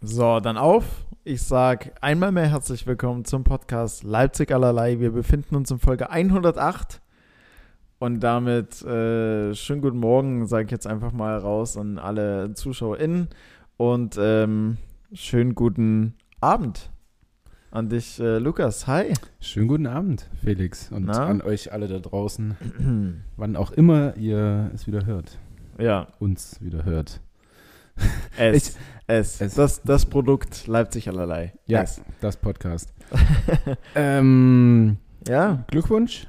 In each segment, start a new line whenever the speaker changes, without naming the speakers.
So, dann auf. Ich sage einmal mehr herzlich willkommen zum Podcast Leipzig allerlei. Wir befinden uns in Folge 108 und damit äh, schönen guten Morgen, sage ich jetzt einfach mal raus an alle ZuschauerInnen und ähm, schönen guten Abend an dich, äh, Lukas. Hi.
Schönen guten Abend, Felix, und
Na?
an euch alle da draußen, wann auch immer ihr es wieder hört,
Ja,
uns wieder hört.
Es, es,
es.
Das, das Produkt Leipzig allerlei.
Ja,
Es.
das Podcast. ähm,
Ja,
Glückwunsch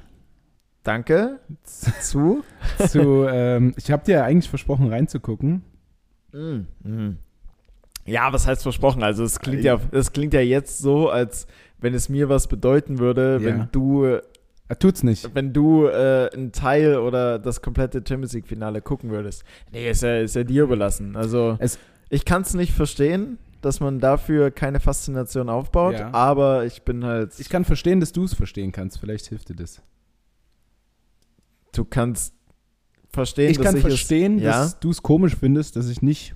danke. Zu.
zu, ähm, ich habe dir eigentlich versprochen reinzugucken.
Mm, mm. Ja, was heißt versprochen? Also es klingt ja, es klingt ja jetzt so, als wenn es mir was bedeuten würde,
Ja.
wenn du,
Er tut's nicht.
wenn du äh, einen Teil oder das komplette Champions League Finale gucken würdest. Nee, ist ja, ist ja dir überlassen. Also
Es-
ich kann es nicht verstehen, dass man dafür keine Faszination aufbaut,
Ja.
aber ich bin halt,
Ich kann verstehen, dass du es verstehen kannst. Vielleicht hilft dir das.
du kannst verstehen,
Ich
dass
kann
ich
verstehen,
es, ja,
dass du es komisch findest, dass ich nicht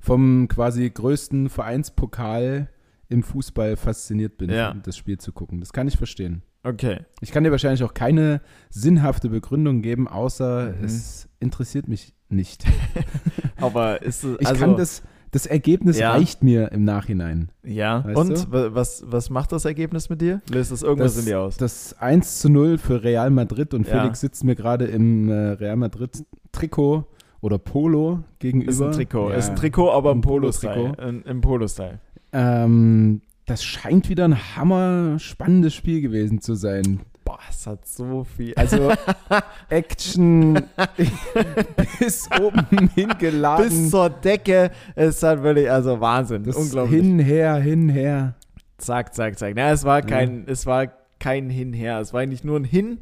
vom quasi größten Vereinspokal im Fußball fasziniert bin,
Ja.
das Spiel zu gucken. Das kann ich verstehen.
Okay.
Ich kann dir wahrscheinlich auch keine sinnhafte Begründung geben, außer
Mhm.
es interessiert mich nicht.
Aber ist es,
Ich
also,
kann das, das Ergebnis
Ja.
reicht mir im Nachhinein.
Ja,
Weißt
und
du?
was, was macht das Ergebnis mit dir? Löst das irgendwas in dir aus?
Das 1 zu 0 für Real Madrid und
Ja.
Felix sitzt mir gerade im äh, Real Madrid Trikot oder Polo gegenüber.
Ist ein Trikot.
Ja.
Ist ein Trikot, aber im
Ein. Polo-Trikot.
In- Im Polo-Style.
Ähm, das scheint wieder ein hammer spannendes Spiel gewesen zu sein.
Boah, es hat so viel.
Also Action bis oben hingeladen.
Bis zur Decke. Es hat wirklich, also Wahnsinn.
das
Unglaublich.
Hin, her, hin, her.
Zack, zack, zack. Na, es war kein, es war kein Hinher. Es war eigentlich nur ein Hin.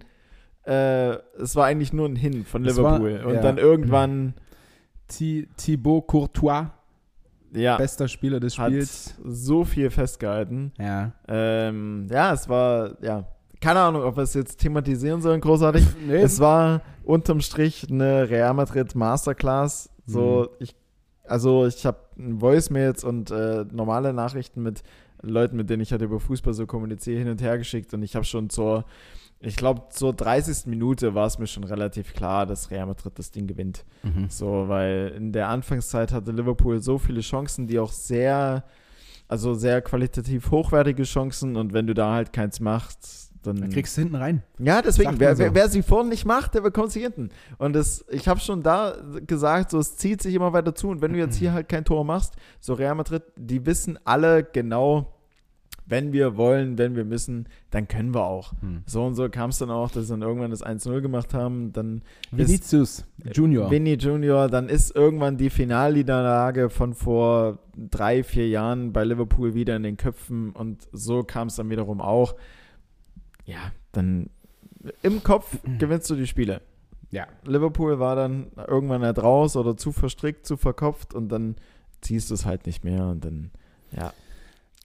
Äh, es war eigentlich nur ein Hin von
Es war-
Liverpool. Und
ja.
dann irgendwann,
Thi- Thibaut Courtois,
ja,
bester Spieler des
hat
Spiels.
so viel festgehalten.
Ja.
Ähm, ja, es war, ja, keine Ahnung, ob wir es jetzt thematisieren sollen, großartig.
Nee,
Es war unterm Strich eine Real Madrid Masterclass. So,
Mhm.
ich, also ich habe Voicemails und äh, normale Nachrichten mit Leuten, mit denen ich halt über Fußball so kommuniziere, hin und her geschickt und ich habe schon zur, ich glaube, zur 30. Minute war es mir schon relativ klar, dass Real Madrid das Ding gewinnt.
mhm.
So, weil in der Anfangszeit hatte Liverpool so viele Chancen, die auch sehr, also sehr qualitativ hochwertige Chancen und wenn du da halt keins machst, dann
Dann kriegst du hinten rein.
ja, deswegen, wer,
so.
wer, wer sie vorne nicht macht, der bekommt sie hinten. Und das, ich habe schon da gesagt, so es zieht sich immer weiter zu. Und wenn du jetzt hier halt kein Tor machst, so Real Madrid, die wissen alle genau, wenn wir wollen, wenn wir müssen, dann können wir auch.
Hm.
So und so kam es dann auch, dass sie dann irgendwann das 1-0 gemacht haben. Dann
Vinicius Junior.
Vinny Junior, dann ist irgendwann die Finalniederlage von vor drei, vier Jahren bei Liverpool wieder in den Köpfen und so kam es dann wiederum auch. Ja, dann im Kopf gewinnst du die Spiele.
ja.
Liverpool war dann irgendwann halt raus oder zu verstrickt, zu verkopft und dann ziehst du es halt nicht mehr und dann, ja,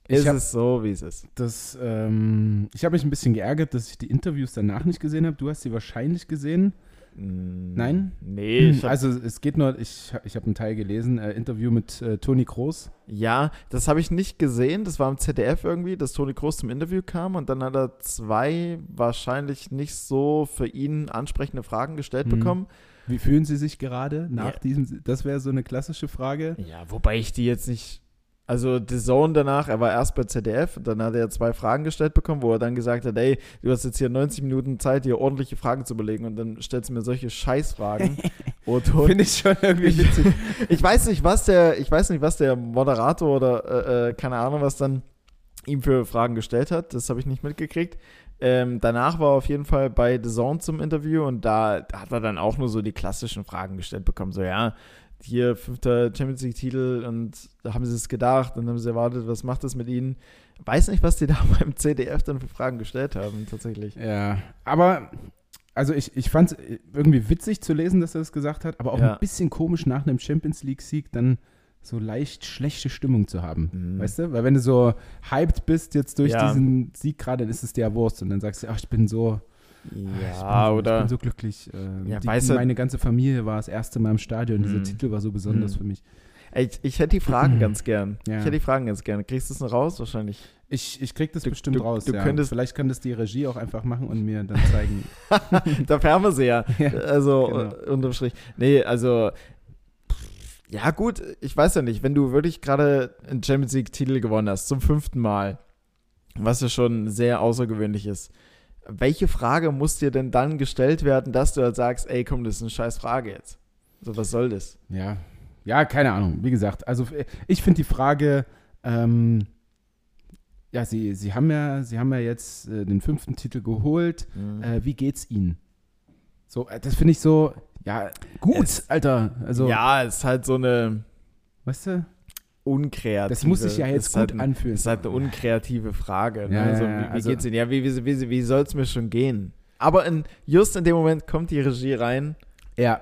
ist
hab-
es so, wie es ist.
Das, ähm, ich habe mich ein bisschen geärgert, dass ich die Interviews danach nicht gesehen habe. Du hast sie wahrscheinlich gesehen.
Mm,
Nein?
Nee, ich hab,
also es geht nur, ich, ich habe einen Teil gelesen, äh, Interview mit äh, Toni Kroos.
Ja, das habe ich nicht gesehen. Das war im ZDF irgendwie, dass Toni Kroos zum Interview kam und dann hat er zwei wahrscheinlich nicht so für ihn ansprechende Fragen gestellt
Hm.
bekommen.
Wie fühlen Sie sich gerade nach
Ja.
diesem, das wäre so eine klassische Frage.
Ja, wobei ich die jetzt nicht. Also The Zone danach, er war erst bei ZDF, dann hat er zwei Fragen gestellt bekommen, wo er dann gesagt hat, ey, du hast jetzt hier 90 Minuten Zeit, dir ordentliche Fragen zu überlegen und dann stellst du mir solche Scheißfragen. und
Finde ich schon irgendwie witzig.
ich weiß nicht, was der, ich weiß nicht, was der Moderator oder äh, äh, keine Ahnung, was dann ihm für Fragen gestellt hat. Das habe ich nicht mitgekriegt. Ähm, danach war er auf jeden Fall bei The Zone zum Interview und da hat er dann auch nur so die klassischen Fragen gestellt bekommen. So, ja, hier fünfter Champions League-Titel und da haben sie es gedacht und haben sie erwartet, was macht das mit ihnen? Weiß nicht, was die da beim CDF dann für Fragen gestellt haben, tatsächlich.
ja, aber also ich, ich fand es irgendwie witzig zu lesen, dass er das gesagt hat, aber auch
Ja.
ein bisschen komisch nach einem Champions League-Sieg dann so leicht schlechte Stimmung zu haben.
Mhm.
Weißt du? Weil wenn du so hyped bist jetzt durch
Ja.
diesen Sieg gerade, dann ist es dir ja Wurst und dann sagst du, ach, ich bin so, ich
Ja,
bin,
oder
ich bin so glücklich. Äh,
Ja,
die,
weißt du-
meine ganze Familie war das erste Mal im Stadion. Dieser
Mhm.
Titel war so besonders
Mhm.
für mich.
Ich, ich hätte die Fragen ganz gern.
Ja.
Ich hätte die Fragen ganz gern. Kriegst du es noch raus? Wahrscheinlich.
Ich, ich krieg das
Du-
bestimmt
du-
raus.
du
ja.
könntest-
Vielleicht kann das die Regie auch einfach machen und mir dann zeigen.
Dafür haben wir sie ja.
Ja,
Also,
genau.
äh, unterm Strich. Nee, also. Ja, gut, ich weiß ja nicht, wenn du wirklich gerade einen Champions League-Titel gewonnen hast, zum fünften Mal, was ja schon sehr außergewöhnlich ist, welche Frage muss dir denn dann gestellt werden, dass du halt sagst, ey, komm, das ist eine scheiß Frage jetzt? So, was soll das?
Ja, ja, keine Ahnung. Wie gesagt, also ich finde die Frage, ähm, ja, sie, sie haben ja, sie haben ja jetzt äh, den fünften Titel geholt. Äh, wie geht's ihnen? So, äh, das finde ich so, ja, gut,
Es-
Alter. Also,
ja, es ist halt so eine
weißt du,
unkreative.
das muss sich ja jetzt
halt
gut
ein-
anfühlen.
ist halt eine unkreative Frage. Ne?
Ja,
also, wie, wie
also-
geht's Ihnen? Ja, wie, wie, wie, wie soll es mir schon gehen? Aber in, just in dem Moment kommt die Regie rein.
Ja.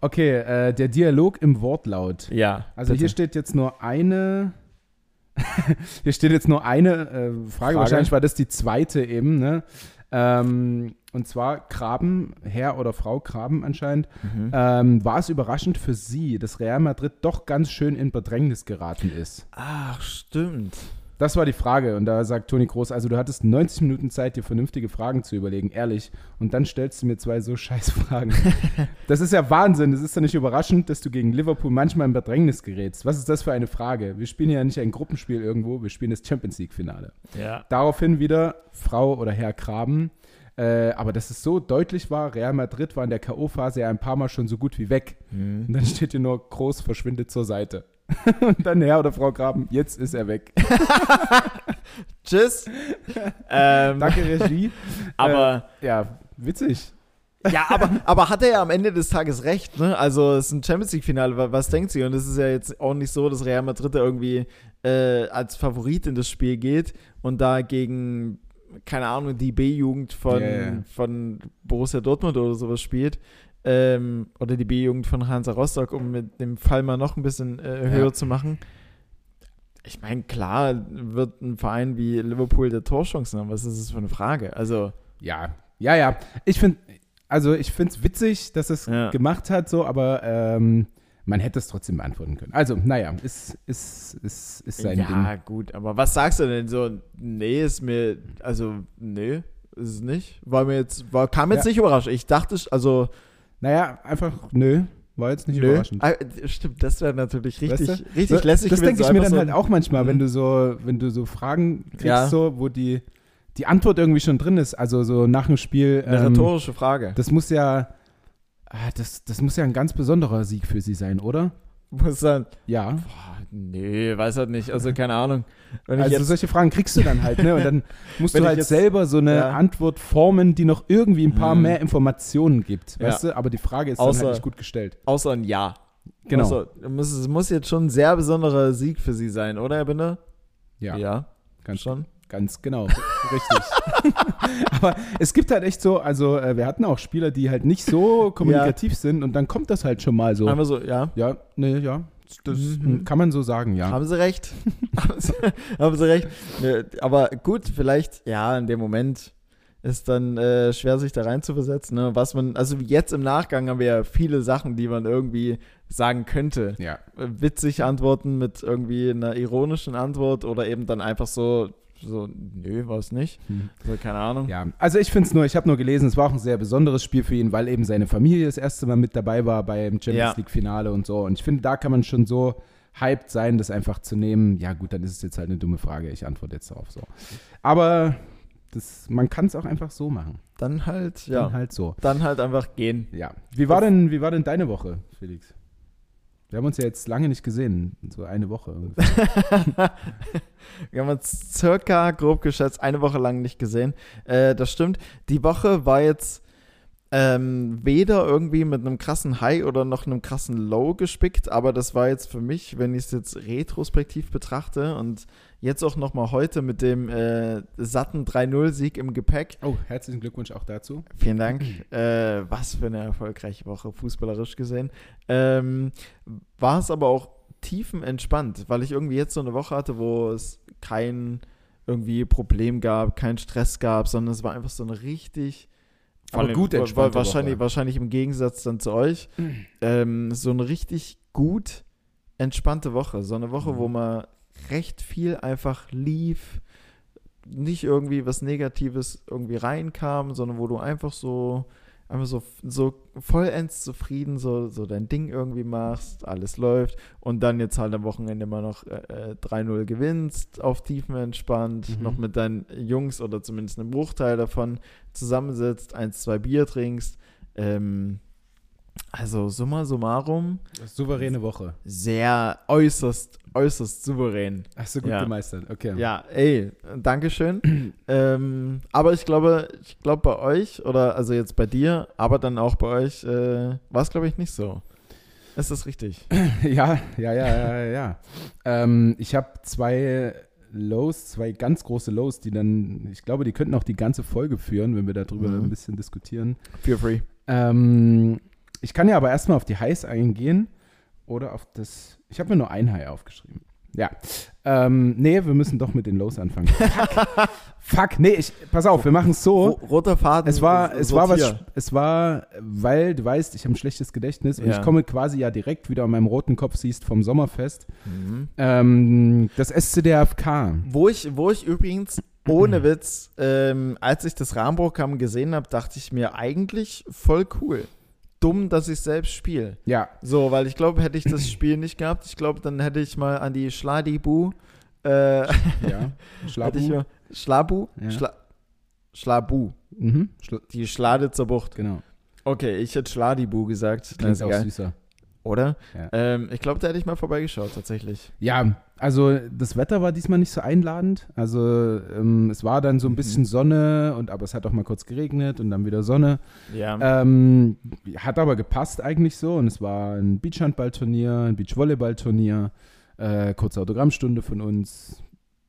Okay, äh, der Dialog im Wortlaut.
Ja.
Also
bitte.
hier steht jetzt nur eine. hier steht jetzt nur eine äh, Frage.
Frage.
Wahrscheinlich war das die zweite eben. Ne? Ähm, und zwar Graben, Herr oder Frau Graben anscheinend.
Mhm.
Ähm, war es überraschend für Sie, dass Real Madrid doch ganz schön in Bedrängnis geraten ist?
Ach, stimmt.
Das war die Frage. Und da sagt Toni Groß, also du hattest 90 Minuten Zeit, dir vernünftige Fragen zu überlegen, ehrlich. Und dann stellst du mir zwei so scheiß Fragen. das ist ja Wahnsinn. Das ist ja nicht überraschend, dass du gegen Liverpool manchmal in Bedrängnis gerätst. Was ist das für eine Frage? Wir spielen ja nicht ein Gruppenspiel irgendwo, wir spielen das Champions League-Finale.
Ja.
Daraufhin wieder Frau oder Herr Graben. Äh, aber dass es so deutlich war, Real Madrid war in der K.O.-Phase ja ein paar Mal schon so gut wie weg.
Mhm.
Und dann steht hier nur groß verschwindet zur Seite. Und dann Herr oder Frau Graben, jetzt ist er weg.
Tschüss. ähm,
Danke, Regie.
aber,
Äh, ja, witzig.
ja, aber, aber hat er ja am Ende des Tages recht, ne? Also, es ist ein Champions League-Finale, wa- was denkt sie? Und es ist ja jetzt auch nicht so, dass Real Madrid da irgendwie äh, als Favorit in das Spiel geht und da gegen, keine Ahnung, die B-Jugend von,
ja.
von Borussia Dortmund oder sowas spielt. Ähm, oder die B-Jugend von Hansa Rostock, um mit dem Fall mal noch ein bisschen äh, höher
Ja.
zu machen. Ich meine, klar wird ein Verein wie Liverpool der Torchancen haben. Was ist das für eine Frage? Also,
Ja, ja, ja. Ich finde, also ich finde es witzig, dass es
Ja.
gemacht hat, so, aber ähm, man hätte es trotzdem beantworten können. Also, naja, ist, ist, ist, ist sein
ja,
Ding.
gut, aber was sagst du denn so? Nee, ist mir, also, nee, ist es nicht. War mir jetzt, war, kam jetzt
Ja.
nicht überrascht. Ich dachte, also,
Naja, einfach, nö, war jetzt nicht
nö.
überraschend.
Ah, stimmt, das wäre natürlich richtig,
Weißt du?
richtig
So,
lässig.
das denke
so
ich mir dann
so
halt auch manchmal, wenn
Mhm.
du so, wenn du so Fragen kriegst,
Ja.
so, wo die, die Antwort irgendwie schon drin ist. Also so nach dem Spiel.
Eine
ähm,
rhetorische Frage.
Das muss ja, das, das muss ja ein ganz besonderer Sieg für sie sein, oder?
Muss dann,
Ja.
boah, nee, weiß halt nicht. Also, keine Ahnung. Wenn
Also solche Fragen kriegst du dann halt, ne? Und dann musst du halt
jetzt-
selber so eine
Ja.
Antwort formen, die noch irgendwie ein paar
Hm.
mehr Informationen gibt,
Ja.
weißt du? Aber die Frage ist
Außer-
dann halt nicht gut gestellt.
außer ein Ja.
Genau.
Also, muss, es muss jetzt schon ein sehr besonderer Sieg für sie sein, oder, Herr Binder?
ja,
ja
ganz,
schon.
Ganz genau. Richtig. Aber es gibt halt echt so, also äh, wir hatten auch Spieler, die halt nicht so kommunikativ sind und dann kommt das halt schon mal so.
Einmal so, ja.
Ja, nee, ja. Das
Mhm.
kann man so sagen, ja.
Haben sie recht. haben, sie, recht. Ja, Aber gut, vielleicht, ja, in dem Moment ist dann äh, schwer, sich da rein zu versetzen. Ne? Was man, also jetzt im Nachgang haben wir ja viele Sachen, die man irgendwie sagen könnte.
Ja.
Äh, Witzig antworten mit irgendwie einer ironischen Antwort oder eben dann einfach so, so nö, war es nicht.
Hm.
So, keine Ahnung.
Ja, also ich finde es nur, ich habe nur gelesen, es war auch ein sehr besonderes Spiel für ihn, weil eben seine Familie das erste Mal mit dabei war beim Champions
Ja.
League-Finale und so. Und ich finde, da kann man schon so hyped sein, das einfach zu nehmen. Ja, gut, dann ist es jetzt halt eine dumme Frage. Ich antworte jetzt darauf so. Aber das, man kann es auch einfach so machen.
Dann halt,
Dann
ja.
halt so.
Dann halt einfach gehen.
Ja. Wie war denn, wie war denn deine Woche, Felix? Wir haben uns ja jetzt lange nicht gesehen, so eine Woche.
Wir haben uns circa, grob geschätzt, eine Woche lang nicht gesehen. Äh, das stimmt. Die Woche war jetzt ähm, weder irgendwie mit einem krassen High oder noch einem krassen Low gespickt, aber das war jetzt für mich, wenn ich es jetzt retrospektiv betrachte und jetzt auch nochmal heute mit dem äh, satten 3-0-Sieg im Gepäck.
Oh, herzlichen Glückwunsch auch dazu.
Vielen Dank. äh, was für eine erfolgreiche Woche, fußballerisch gesehen. Ähm, war es aber auch tiefenentspannt, weil ich irgendwie jetzt so eine Woche hatte, wo es kein irgendwie Problem gab, kein Stress gab, sondern es war einfach so eine richtig
Aber
vor allem-
gut entspannte
wahrscheinlich,
Woche.
wahrscheinlich im Gegensatz dann zu euch, ähm, so eine richtig gut entspannte Woche. So eine Woche,
Mhm.
wo man recht viel einfach lief, nicht irgendwie was Negatives irgendwie reinkam, sondern wo du einfach so, einfach so, so vollends zufrieden so, so dein Ding irgendwie machst, alles läuft und dann jetzt halt am Wochenende mal noch äh, äh, 3-0 gewinnst, auf Tiefen entspannt,
Mhm.
noch mit deinen Jungs oder zumindest einem Bruchteil davon zusammensitzt, eins, zwei Bier trinkst. Ähm, also summa summarum,
Souveräne Woche.
sehr äußerst, äußerst souverän.
Hast du gut
Ja.
gemeistert, okay.
Ja, ey, Dankeschön. ähm, aber ich glaube, ich glaube bei euch, oder also jetzt bei dir, aber dann auch bei euch, äh, war es, glaube ich, nicht so. Ist das richtig?
Ja, ja, ja, ja, ja. ähm, ich habe zwei Lows, zwei ganz große Lows, die dann, ich glaube, die könnten auch die ganze Folge führen, wenn wir darüber
Mhm.
ein bisschen diskutieren.
Feel free.
Ähm, ich kann ja aber erstmal auf die Highs eingehen oder auf das. Ich habe mir nur ein High aufgeschrieben. Ja. Ähm, nee, wir müssen doch mit den Lows anfangen. Fuck. Fuck, nee, ich, pass auf, wir machen es so.
Ro- Roter Faden.
Es war, es war was, es war, weil du weißt, ich habe ein schlechtes Gedächtnis und
Ja.
ich komme quasi ja direkt wieder an meinem roten Kopf siehst vom Sommerfest.
Mhm.
Ähm, das SCDFK.
Wo ich, wo ich übrigens, ohne Witz, ähm, als ich das Rahmenprogramm gesehen habe, dachte ich mir eigentlich voll cool. Dumm, dass ich selbst spiele.
Ja,
So, weil ich glaube, hätte ich das Spiel nicht gehabt, ich glaube, dann hätte ich mal an die Schladibu, äh,
ja. Schlabu.
mal, Schlabu?
Ja.
Schla, Schlabu,
Mhm. Schla
die Schlade zur Bucht.
genau.
Okay, ich hätte Schladibu gesagt.
Klingt
ist
auch
egal.
süßer.
Oder?
Ja.
Ähm, ich glaube, da hätte ich mal vorbeigeschaut, tatsächlich.
Ja, also das Wetter war diesmal nicht so einladend. Also ähm, es war dann so ein bisschen Sonne und aber es hat auch mal kurz geregnet und dann wieder Sonne.
Ja.
Ähm, hat aber gepasst eigentlich so und es war ein Beachhandballturnier, ein Beachvolleyballturnier, äh, kurze Autogrammstunde von uns,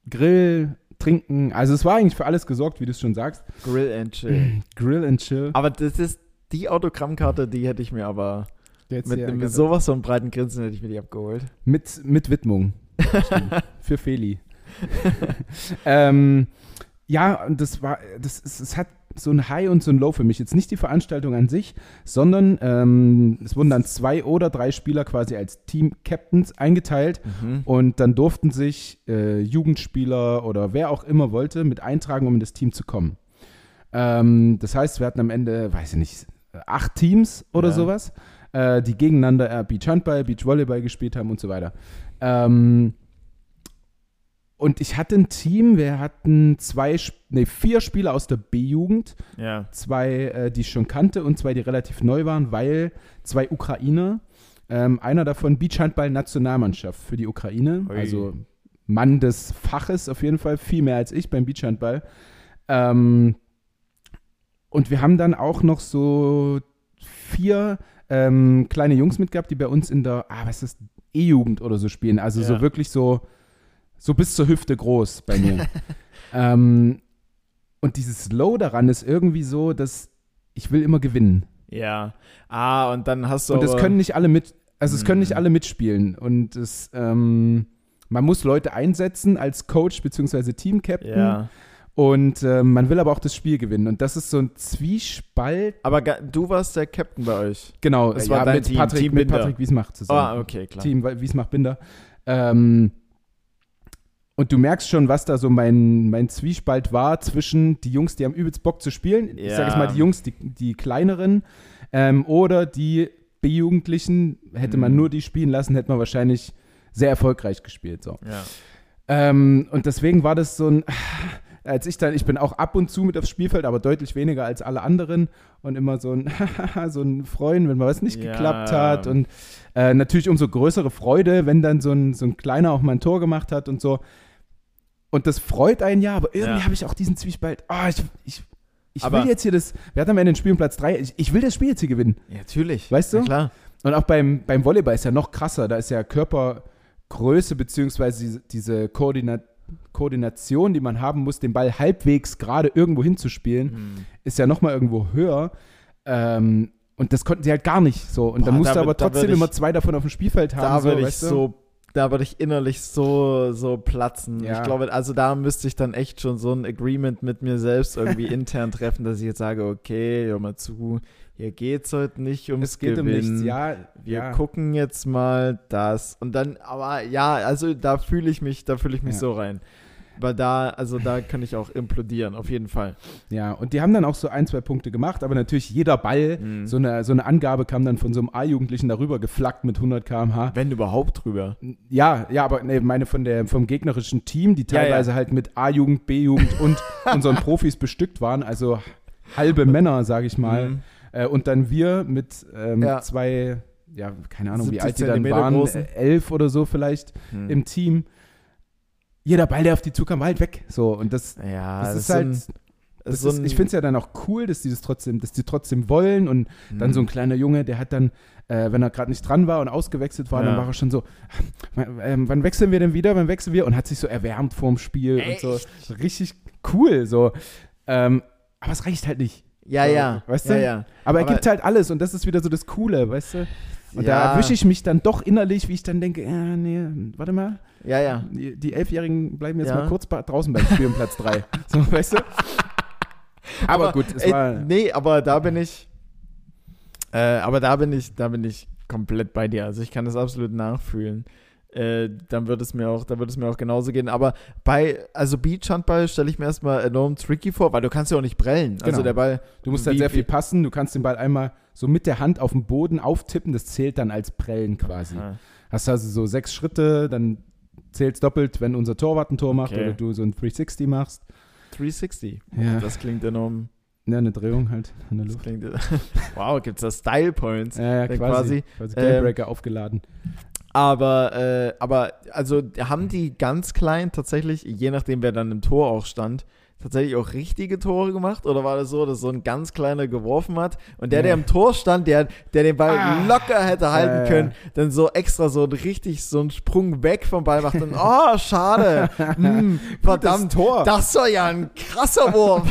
Grill, Trinken. Also es war eigentlich für alles gesorgt, wie du es schon sagst.
Grill and Chill.
Grill and Chill.
aber das ist die Autogrammkarte, die hätte ich mir aber
Jetzt
mit, mit
ganz-
sowas von breiten Grinsen hätte ich mir die abgeholt.
Mit, mit Widmung. Für Feli. ähm, ja, und das war, das ist, es hat so ein High und so ein Low für mich. Jetzt nicht die Veranstaltung an sich, sondern ähm, es wurden dann zwei oder drei Spieler quasi als Team-Captains eingeteilt
Mhm.
und dann durften sich äh, Jugendspieler oder wer auch immer wollte mit eintragen, um in das Team zu kommen. Ähm, das heißt, wir hatten am Ende, weiß ich nicht, acht Teams oder
Ja.
sowas, äh, die gegeneinander äh, Beach Handball, Beach Volleyball gespielt haben und so weiter. Ähm, und ich hatte ein Team, wir hatten zwei, nee, vier Spieler aus der B-Jugend,
Ja.
zwei, äh, die ich schon kannte und zwei, die relativ neu waren, weil zwei Ukrainer, ähm, einer davon Beachhandball-Nationalmannschaft für die Ukraine,
Ui.
also Mann des Faches auf jeden Fall, viel mehr als ich beim Beachhandball. Ähm, und wir haben dann auch noch so vier ähm, kleine Jungs mitgehabt, die bei uns in der, ah, was ist das, E-Jugend oder so spielen. Also so
Ja.
wirklich so, so bis zur Hüfte groß bei mir. ähm, und dieses Low daran ist irgendwie so, dass ich will immer gewinnen.
Ja. Ah, und dann hast du
Und es
aber,
können nicht alle mit, also es können nicht
Mhm.
alle mitspielen. Und es, ähm, man muss Leute einsetzen als Coach bzw. Team-Captain.
Ja.
Und ähm, man will aber auch das Spiel gewinnen. Und das ist so ein Zwiespalt.
Aber du warst der Captain bei euch.
Genau,
Das
ja,
war
mit,
Team,
Patrick,
Team
mit. Patrick Wiesmach zusammen.
Ah, okay, klar.
Team Wiesmach-Binder. Ähm, und du merkst schon, was da so mein, mein Zwiespalt war zwischen die Jungs, die haben übelst Bock zu spielen. Ich sage jetzt
Ja.
mal die Jungs, die, die kleineren, ähm, oder die B-Jugendlichen. Hätte man
Mhm.
nur die spielen lassen, hätte man wahrscheinlich sehr erfolgreich gespielt. So.
Ja.
Ähm, und deswegen war das so ein, als ich dann, ich bin auch ab und zu mit aufs Spielfeld, aber deutlich weniger als alle anderen und immer so ein, so ein Freuen, wenn mal was nicht
Ja.
geklappt hat und äh, natürlich umso größere Freude, wenn dann so ein, so ein Kleiner auch mal ein Tor gemacht hat und so. Und das freut einen ja, aber irgendwie
Ja.
habe ich auch diesen Zwiespalt, ah, ich, ich, ich
Aber-
will jetzt hier das, wir hatten am Ende den Spiel um Platz 3, ich, ich will das Spiel jetzt hier gewinnen.
ja, natürlich.
Weißt du?
Ja, klar.
Und auch beim, beim Volleyball ist ja noch krasser. Da ist ja Körpergröße beziehungsweise diese, diese Koordination, die man haben muss, den Ball halbwegs gerade irgendwo hinzuspielen,
Mhm.
ist ja noch mal irgendwo höher. Ähm, und das konnten sie halt gar nicht so. Und
Boah,
dann musst
da
du aber trotzdem
ich-
immer zwei davon auf dem Spielfeld haben.
Da
so,
würde ich
weißt du?
so, da würde ich innerlich so, so platzen.
Ja.
Ich glaube, also da müsste ich dann echt schon so ein Agreement mit mir selbst irgendwie intern treffen, dass ich jetzt sage, okay, hör mal zu, hier geht es heute nicht ums
es geht um
Gewinnen.
nichts. Ja,
Wir
ja.
gucken jetzt mal das. Und dann, aber ja, also da fühle ich mich, da fühle ich mich
Ja.
so rein. Weil da, also da kann ich auch implodieren, auf jeden Fall.
Ja, und die haben dann auch so ein, zwei Punkte gemacht, aber natürlich jeder Ball,
Mhm.
so, eine, so eine Angabe kam dann von so einem A-Jugendlichen darüber geflaggt mit 100 km/h.
Wenn überhaupt drüber.
Ja, ja, aber nee, meine von der, vom gegnerischen Team, die
Ja, ja.
teilweise halt mit A-Jugend, B-Jugend und unseren Profis bestückt waren, also halbe Männer, sage ich mal.
Mhm.
Äh, und dann wir mit ähm,
Ja.
zwei, ja, keine Ahnung, wie
70
alt die dann waren,
großen.
elf oder so vielleicht
Hm.
im Team. Jeder Ball, der auf die zukam, war halt weg. So, und das,
ja,
das,
das,
ist
so
halt,
ein-
das
so
ist, ich finde es ja dann auch cool, dass die das trotzdem, dass die trotzdem wollen und dann
Mhm.
so ein kleiner Junge, der hat dann, äh, wenn er gerade nicht dran war und ausgewechselt war,
Ja.
dann war er schon so, ähm, wann wechseln wir denn wieder, wann wechseln wir? Und hat sich so erwärmt vorm Spiel und so. richtig cool, so. Ähm, aber es reicht halt nicht.
Ja,
So,
ja.
weißt du?
Ja.
Aber er
Aber-
gibt halt alles und das ist wieder so das Coole, weißt du? Und da
Ja.
erwische ich mich dann doch innerlich, wie ich dann denke, ja, nee, warte mal,
Ja, ja.
die, die Elfjährigen bleiben jetzt
Ja.
mal kurz draußen beim Spiel um Platz 3. So, weißt du? Aber, gut, es
ey,
war.
Nee, aber da bin ich. Äh, aber da bin ich, da bin ich komplett bei dir. Also ich kann das absolut nachfühlen. Äh, dann wird es mir auch, da wird es mir auch genauso gehen. Aber bei, also Beachhandball stelle ich mir erstmal enorm tricky vor, weil du kannst ja auch nicht prellen. Also
Genau.
der Ball.
Du musst halt sehr viel passen. Du kannst den Ball einmal so mit der Hand auf den Boden auftippen. Das zählt dann als Prellen quasi.
Ah,
Hast also so sechs Schritte, dann zählt es doppelt, wenn unser Torwart ein Tor macht
Okay.
oder du so ein 360 machst.
360.
Ja,
Das klingt enorm.
ja eine Drehung halt in der Luft.
klingt, wow, gibt es da Style Points?
Ja, ja, quasi.
quasi,
quasi
ähm,
Gamebreaker aufgeladen.
Aber, äh, aber, also haben die ganz klein tatsächlich, je nachdem wer dann im Tor auch stand, tatsächlich auch richtige Tore gemacht? Oder war das so, dass so ein ganz kleiner geworfen hat und der, der
Ja.
im Tor stand, der, der den Ball
Ah.
locker hätte halten
ja.
können, dann so extra so ein richtig so einen Sprung weg vom Ball macht und oh, schade. Hm, verdammt,
Tor.
das war ja ein krasser Wurf.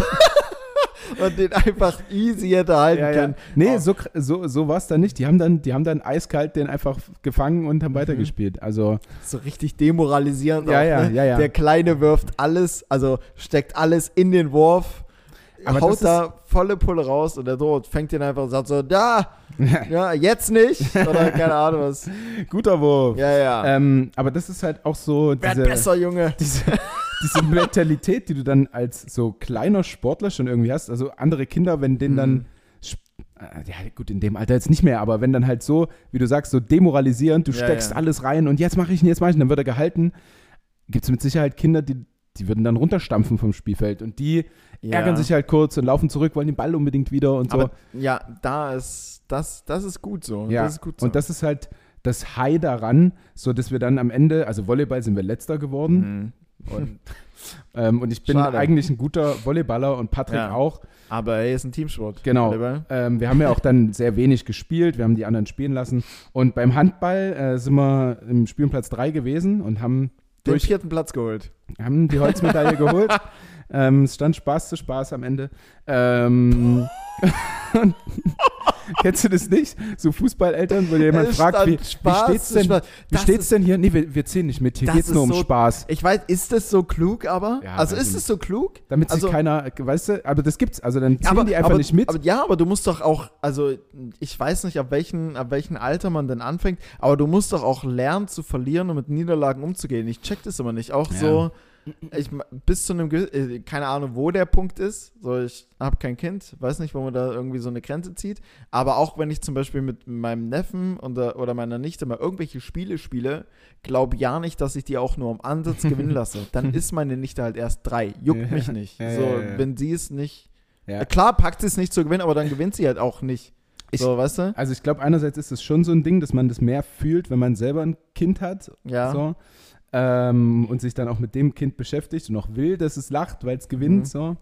Und den einfach easy hätte halten
ja, ja.
können.
Nee,
Oh.
so, so, so war es dann nicht. Die haben dann, die haben dann eiskalt den einfach gefangen und
Mhm.
haben weitergespielt. Also,
So richtig demoralisierend.
Ja,
auch,
ja,
ne?
ja, ja.
Der Kleine wirft alles, also steckt alles in den Wurf,
Aber
haut da volle Pulle raus und der Tod fängt den einfach und sagt so, da, ja, jetzt nicht. Oder keine Ahnung was.
guter Wurf.
Ja, ja.
Ähm, aber das ist halt auch so
Werd
diese,
besser, Junge.
diese, diese Mentalität, die du dann als so kleiner Sportler schon irgendwie hast. Also andere Kinder, wenn denen dann
Mhm.
sp- äh, ja gut, in dem Alter jetzt nicht mehr, aber wenn dann halt so, wie du sagst, so demoralisierend, du
Ja,
steckst
ja.
alles rein und jetzt mache ich ihn, jetzt mache ich ihn, dann wird er gehalten, gibt es mit Sicherheit Kinder, die, die würden dann runterstampfen vom Spielfeld und die
Ja.
ärgern sich halt kurz und laufen zurück, wollen den Ball unbedingt wieder und so.
Aber ja, da ist, das, das ist gut so.
ja,
Das ist gut so.
und das ist halt das High daran, so dass wir dann am Ende, also Volleyball sind wir letzter geworden
Mhm.
Und, ähm, und ich bin
Schade.
eigentlich ein guter Volleyballer und Patrick
Ja.
auch.
Aber er ist ein Teamsport.
Genau. Ähm, wir haben ja auch dann sehr wenig gespielt, wir haben die anderen spielen lassen. Und beim Handball äh, sind wir im Spielplatz 3 gewesen und haben,
Den
durch,
vierten Platz geholt.
Haben die Holzmedaille geholt. Ähm, es stand Spaß zu Spaß am Ende. Ähm, kennst du das nicht? So Fußballeltern, wo jemand fragt, wie,
Spaß
wie steht's denn,
Spaß.
wie
Das
steht's denn hier? Nee, wir, wir zählen nicht mit. Hier geht's nur um
so-
Spaß.
Ich weiß, ist das so klug aber?
Ja,
also ist es so klug?
Damit sich
also-
keiner, weißt du, aber das gibt's. Also dann zählen
aber,
die einfach
aber,
nicht mit.
Aber, ja, aber du musst doch auch, also ich weiß nicht, ab welchem ab welchen Alter man denn anfängt, aber du musst doch auch lernen zu verlieren und mit Niederlagen umzugehen. Ich check das immer nicht. Auch
Ja.
so, ich bis zu einem, äh, keine Ahnung, wo der Punkt ist. So, ich habe kein Kind, weiß nicht, wo man da irgendwie so eine Grenze zieht. Aber auch wenn ich zum Beispiel mit meinem Neffen oder, oder meiner Nichte mal irgendwelche Spiele spiele, glaub ja nicht, dass ich die auch nur am Ansatz gewinnen lasse. Dann ist meine Nichte halt erst drei. Juckt mich nicht.
Ja,
so,
ja, ja.
wenn sie es nicht
ja.
Klar packt sie es nicht zu gewinnen, aber dann gewinnt sie halt auch nicht.
Ich-
so, weißt du?
Also ich glaube, einerseits ist es schon so ein Ding, dass man das mehr fühlt, wenn man selber ein Kind hat.
Ja.
So. Ähm, und sich dann auch mit dem Kind beschäftigt und auch will, dass es lacht, weil es gewinnt.
Mhm.
So.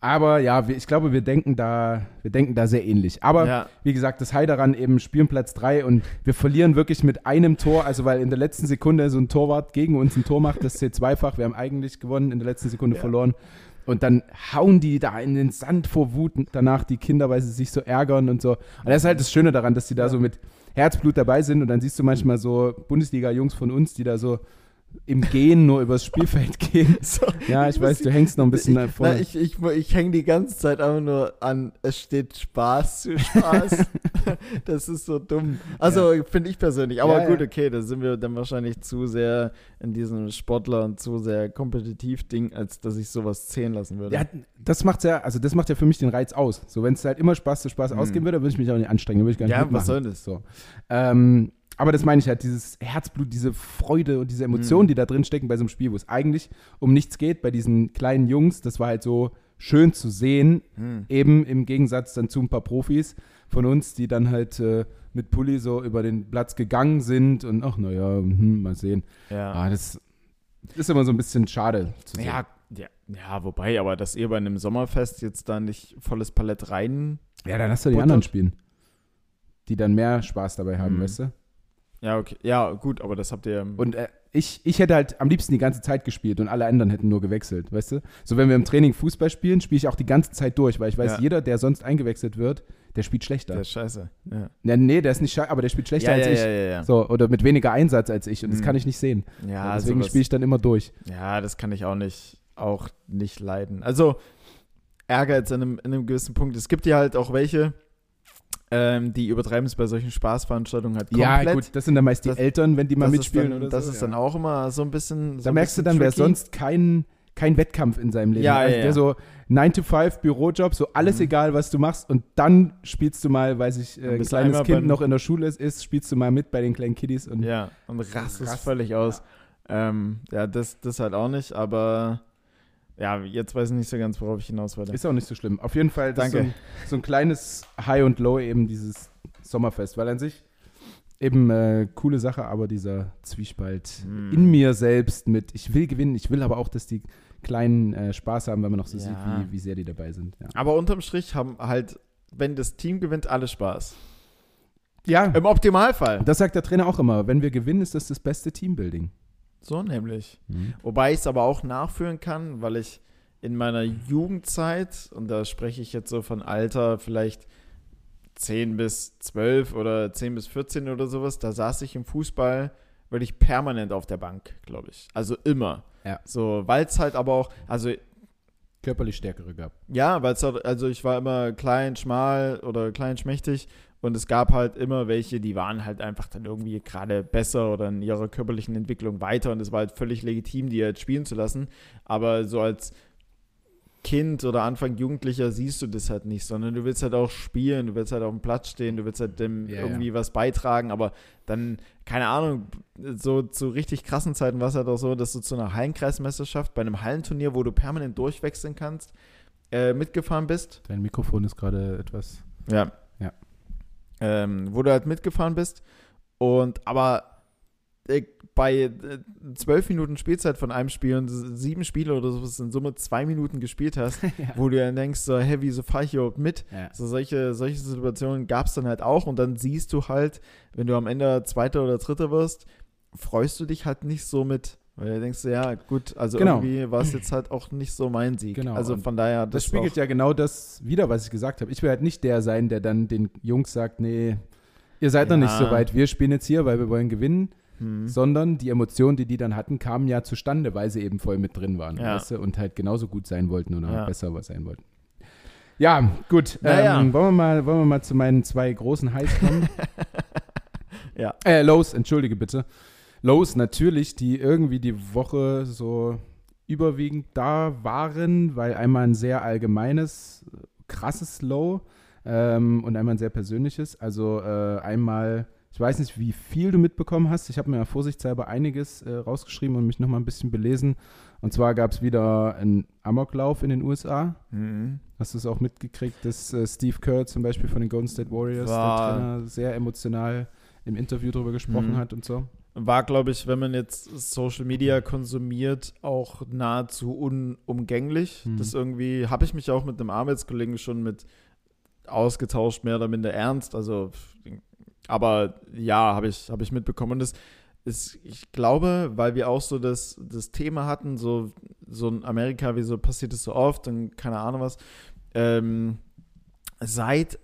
Aber ja, wir, ich glaube, wir denken da, wir denken da sehr ähnlich. Aber
ja.
wie gesagt, das High daran eben spielen Platz 3 und wir verlieren wirklich mit einem Tor, also weil in der letzten Sekunde so ein Torwart gegen uns ein Tor macht, das zählt zweifach. Wir haben eigentlich gewonnen, in der letzten Sekunde
Ja.
verloren. Und dann hauen die da in den Sand vor Wut danach die Kinder, weil sie sich so ärgern und so. Und das ist halt das Schöne daran, dass die da
Ja.
so mit Herzblut dabei sind. Und dann siehst du manchmal so Bundesliga-Jungs von uns, die da so im Gehen nur übers Spielfeld gehen.
So,
Ja, ich weiß, du hängst noch ein bisschen
ich,
davor.
na, ich, ich, ich hänge die ganze Zeit einfach nur an, es steht Spaß zu Spaß. das ist so dumm. Also finde ich persönlich. Aber
Ja,
gut,
ja.
okay, da sind wir dann wahrscheinlich zu sehr in diesem Sportler und zu sehr kompetitiv Ding, als dass ich sowas zählen lassen würde.
Ja, das macht's ja, also das macht ja für mich den Reiz aus. So, wenn es halt immer Spaß zu Spaß
Mhm.
ausgehen würde, würde ich mich auch nicht anstrengen, würde ich gar nicht
Ja,
mitmachen.
was soll das?
So. Ähm, aber das meine ich halt, dieses Herzblut, diese Freude und diese Emotionen,
Mhm.
die da drin stecken bei so einem Spiel, wo es eigentlich um nichts geht, bei diesen kleinen Jungs, das war halt so schön zu sehen,
Hm.
eben im Gegensatz dann zu ein paar Profis von uns, die dann halt äh, mit Pulli so über den Platz gegangen sind und ach, naja, hm, mal sehen.
Ja.
Ah, das ist immer so ein bisschen schade zu sehen.
Ja, ja, ja, wobei, aber dass ihr bei einem Sommerfest jetzt da nicht volles Palett rein.
Ja, dann hast du die
Butter.
anderen spielen, die dann mehr Spaß dabei haben,
Mhm.
weißt du?
Ja, okay. Ja, gut, aber das habt ihr.
Und äh, ich, ich hätte halt am liebsten die ganze Zeit gespielt und alle anderen hätten nur gewechselt, weißt du? So, wenn wir im Training Fußball spielen, spiele ich auch die ganze Zeit durch, weil ich weiß,
Ja.
jeder, der sonst eingewechselt wird, der spielt schlechter.
der ist scheiße. Ja.
Ja, nee, der ist nicht scheiße, aber der spielt schlechter
Ja,
als ich.
ja, ja, ja.
So, oder mit weniger Einsatz als ich und das
Mhm.
kann ich nicht sehen.
Ja,
Deswegen
sowas-
spiele ich dann immer durch.
Ja, das kann ich auch nicht, auch nicht leiden. Also, Ehrgeiz in einem, in einem gewissen Punkt. Es gibt ja halt auch welche, ähm, die übertreiben es bei solchen Spaßveranstaltungen halt komplett.
Ja, gut, das sind dann meist die
Das-
Eltern, wenn die mal
das
mitspielen
dann,
oder
Das
so.
ist
ja.
dann auch immer so ein bisschen. So
Da
ein
merkst du
bisschen
dann, wer
tricky.
sonst kein, kein Wettkampf in seinem Leben
Ja,
hat. Also
ja,
der
ja.
so 9 to 5 Bürojob, so alles
Mhm.
egal, was du machst und dann spielst du mal, weiß ich, äh,
Dann
ein
du
kleines Kind noch in der Schule ist, spielst du mal mit bei den kleinen Kiddies und
Ja, und rastest
Rast-
völlig aus. Ähm, ja, das, das halt auch nicht, aber ja, jetzt weiß ich nicht so ganz, worauf ich hinaus wollte.
ist auch nicht so schlimm. Auf jeden Fall das ist so
Danke.
ein, so ein kleines High und Low eben dieses Sommerfest, weil an sich eben äh, coole Sache, aber dieser Zwiespalt
Hm.
in mir selbst mit, ich will gewinnen, ich will aber auch, dass die Kleinen äh, Spaß haben, weil man noch so
Ja.
sieht, wie, wie sehr die dabei sind. Ja,
Aber unterm Strich haben halt, wenn das Team gewinnt, alle Spaß.
ja
Im Optimalfall.
das sagt der Trainer auch immer. Wenn wir gewinnen, ist das das beste Teambuilding.
So nämlich. Wobei ich es aber auch nachführen kann, weil ich in meiner Jugendzeit, und da spreche ich jetzt so von Alter vielleicht 10 bis 12 oder 10 bis 14 oder sowas, da saß ich im Fußball wirklich permanent auf der Bank, glaube ich. Also immer.
Ja.
So, weil es halt aber auch, also
Körperlich stärkere gab.
ja, weil es halt, also ich war immer klein, schmal oder klein, schmächtig und es gab halt immer welche, die waren halt einfach dann irgendwie gerade besser oder in ihrer körperlichen Entwicklung weiter und es war halt völlig legitim, die halt spielen zu lassen. Aber so als Kind oder Anfang Jugendlicher siehst du das halt nicht, sondern du willst halt auch spielen, du willst halt auf dem Platz stehen, du willst halt dem
Ja,
irgendwie was beitragen, aber dann, keine Ahnung, so zu richtig krassen Zeiten war es halt auch so, dass du zu einer Hallenkreismeisterschaft bei einem Hallenturnier, wo du permanent durchwechseln kannst, äh, mitgefahren bist.
Dein Mikrofon ist gerade etwas.
Ja.
Ja.
Ähm, wo du halt mitgefahren bist und aber äh, bei äh, zwölf Minuten Spielzeit von einem Spiel und sieben Spiele oder sowas in Summe zwei Minuten gespielt hast, wo du dann denkst, so, hä, wieso fahre ich überhaupt mit?
Ja.
So solche, solche Situationen gab es dann halt auch und dann siehst du halt, wenn du am Ende Zweiter oder Dritter wirst, freust du dich halt nicht so mit. Weil du denkst, ja, gut, also
Genau.
irgendwie war es jetzt halt auch nicht so mein Sieg.
Genau,
Also von daher,
Das,
das,
spiegelt ja genau das wieder, was ich gesagt habe. Ich will halt nicht der sein, der dann den Jungs sagt, nee, ihr seid noch nicht
Ja.
so weit, wir spielen jetzt hier, weil wir wollen gewinnen,
hm.
sondern die Emotionen, die die dann hatten, kamen ja zustande, weil sie eben voll mit drin waren
Ja.
weißt du, und halt genauso gut sein wollten oder
Ja.
besser was sein wollten. Ja, gut.
Naja.
Ähm, wollen, wir mal, wollen wir mal zu meinen zwei großen Highs kommen?
Ja.
Äh, Lows, entschuldige bitte. Lows natürlich, die irgendwie die Woche so überwiegend da waren, weil einmal ein sehr allgemeines, krasses Low ähm, und einmal ein sehr persönliches. Also äh, einmal, ich weiß nicht, wie viel du mitbekommen hast. Ich habe mir ja vorsichtshalber einiges äh, rausgeschrieben und mich nochmal ein bisschen belesen. Und zwar gab es wieder einen Amoklauf in den USA.
Mhm.
Hast du es auch mitgekriegt, dass äh, Steve Kerr zum Beispiel von den Golden State Warriors,
War-
der Trainer, sehr emotional im Interview darüber gesprochen
Mhm.
hat und so?
War, glaube ich, wenn man jetzt Social Media konsumiert, auch nahezu unumgänglich.
Mhm.
Das irgendwie, habe ich mich auch mit einem Arbeitskollegen schon mit ausgetauscht, mehr oder minder ernst. Also, aber ja, habe ich, habe ich mitbekommen. Und das ist, ich glaube, weil wir auch so das, das Thema hatten, so, so in Amerika, wieso passiert es so oft und keine Ahnung was, ähm, seit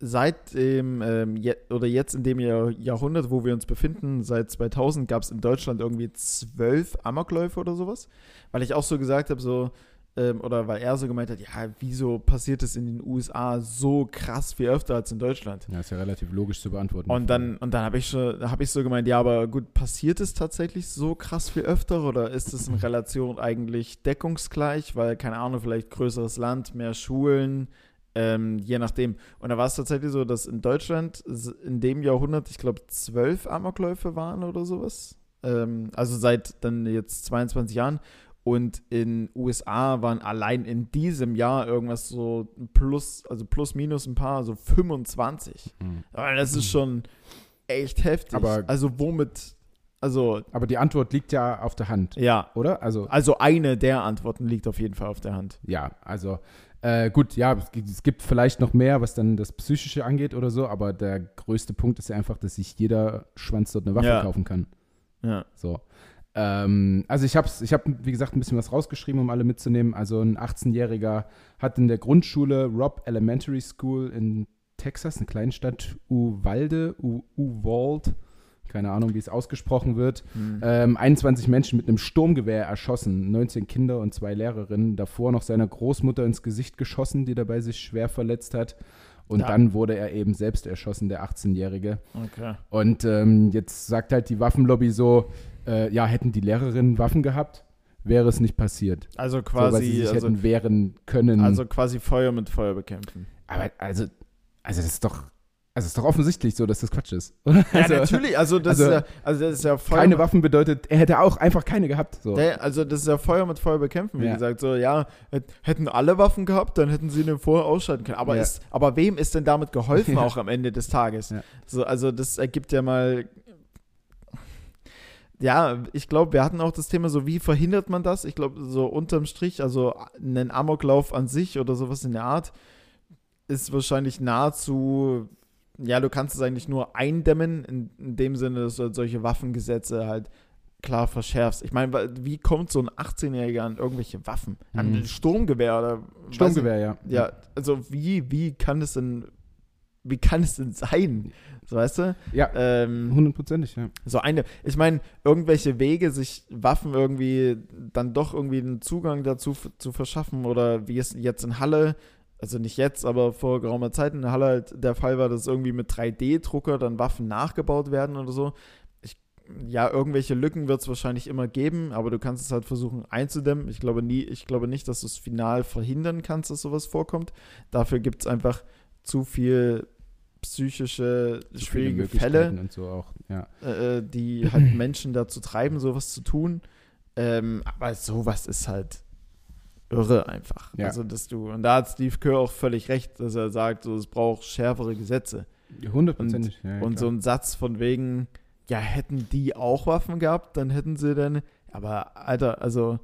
seit dem, ähm, je, oder jetzt in dem Jahr, Jahrhundert, wo wir uns befinden, seit 2000, gab es in Deutschland irgendwie zwölf Amokläufe oder sowas. Weil ich auch so gesagt habe, so, ähm, oder weil er so gemeint hat, ja, wieso passiert es in den USA so krass viel öfter als in Deutschland?
Ja, ist ja relativ logisch zu beantworten.
Und dann, und dann habe ich schon, habe ich so gemeint, ja, aber gut, passiert es tatsächlich so krass viel öfter oder ist es in Relation eigentlich deckungsgleich, weil, keine Ahnung, vielleicht größeres Land, mehr Schulen, ähm, je nachdem. Und da war es tatsächlich so, dass in Deutschland in dem Jahrhundert, ich glaube, zwölf Amokläufe waren oder sowas. Ähm, also seit dann jetzt 22 Jahren. Und in USA waren allein in diesem Jahr irgendwas so plus, also plus minus ein paar, so 25. Mhm. Das ist schon echt heftig.
Aber
also womit, also.
Aber die Antwort liegt ja auf der Hand.
Ja.
Oder? Also,
also eine der Antworten liegt auf jeden Fall auf der Hand.
Ja, also äh, gut, ja, es gibt vielleicht noch mehr, was dann das Psychische angeht oder so, aber der größte Punkt ist ja einfach, dass sich jeder Schwanz dort eine Waffe
Ja.
kaufen kann.
Ja.
So. Ähm, also ich habe, ich hab, wie gesagt, ein bisschen was rausgeschrieben, um alle mitzunehmen. Also ein 18-Jähriger hat in der Grundschule Robb Elementary School in Texas, eine Kleinstadt Uvalde, U Uvalde, keine Ahnung, wie es ausgesprochen wird,
Hm.
ähm, 21 Menschen mit einem Sturmgewehr erschossen, 19 Kinder und zwei Lehrerinnen. Davor noch seiner Großmutter ins Gesicht geschossen, die dabei sich schwer verletzt hat. Und
Ja.
dann wurde er eben selbst erschossen, der 18-Jährige.
Okay.
Und ähm, jetzt sagt halt die Waffenlobby so, äh, ja, hätten die Lehrerinnen Waffen gehabt, wäre es nicht passiert.
Also
so, weil sie
quasi,
sich
also,
hätten wehren können.
also quasi Feuer mit Feuer bekämpfen.
aber also, also das ist doch, also es ist doch offensichtlich so, dass das Quatsch ist. Oder?
Ja,
also,
natürlich, also das
also
ist ja, also das ist ja Feuer
Keine Waffen bedeutet, er hätte auch einfach keine gehabt. So.
Der, also das ist ja Feuer mit Feuer bekämpfen, wie
Ja.
gesagt. So, ja, hätt- hätten alle Waffen gehabt, dann hätten sie den vorher ausschalten können. Aber,
Ja.
ist, aber wem ist denn damit geholfen,
Ja.
auch am Ende des Tages? So, also das ergibt ja mal. Ja, ich glaube, wir hatten auch das Thema so, wie verhindert man das? Ich glaube, so unterm Strich, also einen Amoklauf an sich oder sowas in der Art, ist wahrscheinlich nahezu, ja, du kannst es eigentlich nur eindämmen, in, in dem Sinne, dass du halt solche Waffengesetze halt klar verschärfst. Ich meine, wie kommt so ein 18-Jähriger an irgendwelche Waffen? An
Mhm.
ein Sturmgewehr oder
Sturmgewehr, ja.
Ja, also wie, wie kann es denn, wie kann es denn sein? So weißt du?
Ja,
Ähm,
hundertprozentig, ja.
so eine, ich meine, irgendwelche Wege, sich Waffen irgendwie dann doch irgendwie einen Zugang dazu zu verschaffen oder wie es jetzt in Halle, also nicht jetzt, aber vor geraumer Zeit in Halle halt der Fall war, dass irgendwie mit 3D-Drucker dann Waffen nachgebaut werden oder so. Ich, ja, irgendwelche Lücken wird es wahrscheinlich immer geben, aber du kannst es halt versuchen einzudämmen. Ich glaube nie, ich glaube nicht, dass du es final verhindern kannst, dass sowas vorkommt. Dafür gibt es einfach zu viel psychische,
Zu
schwierige Fälle
so auch, ja.
äh, die halt Menschen dazu treiben, sowas zu tun. Ähm, aber sowas ist halt irre einfach.
Ja.
Also, dass du, und da hat Steve Kerr auch völlig recht, dass er sagt, so, es braucht schärfere Gesetze.
Hundertprozentig, ja, ja,
und so ein Satz von wegen, ja, hätten die auch Waffen gehabt, dann hätten sie dann, aber Alter, also,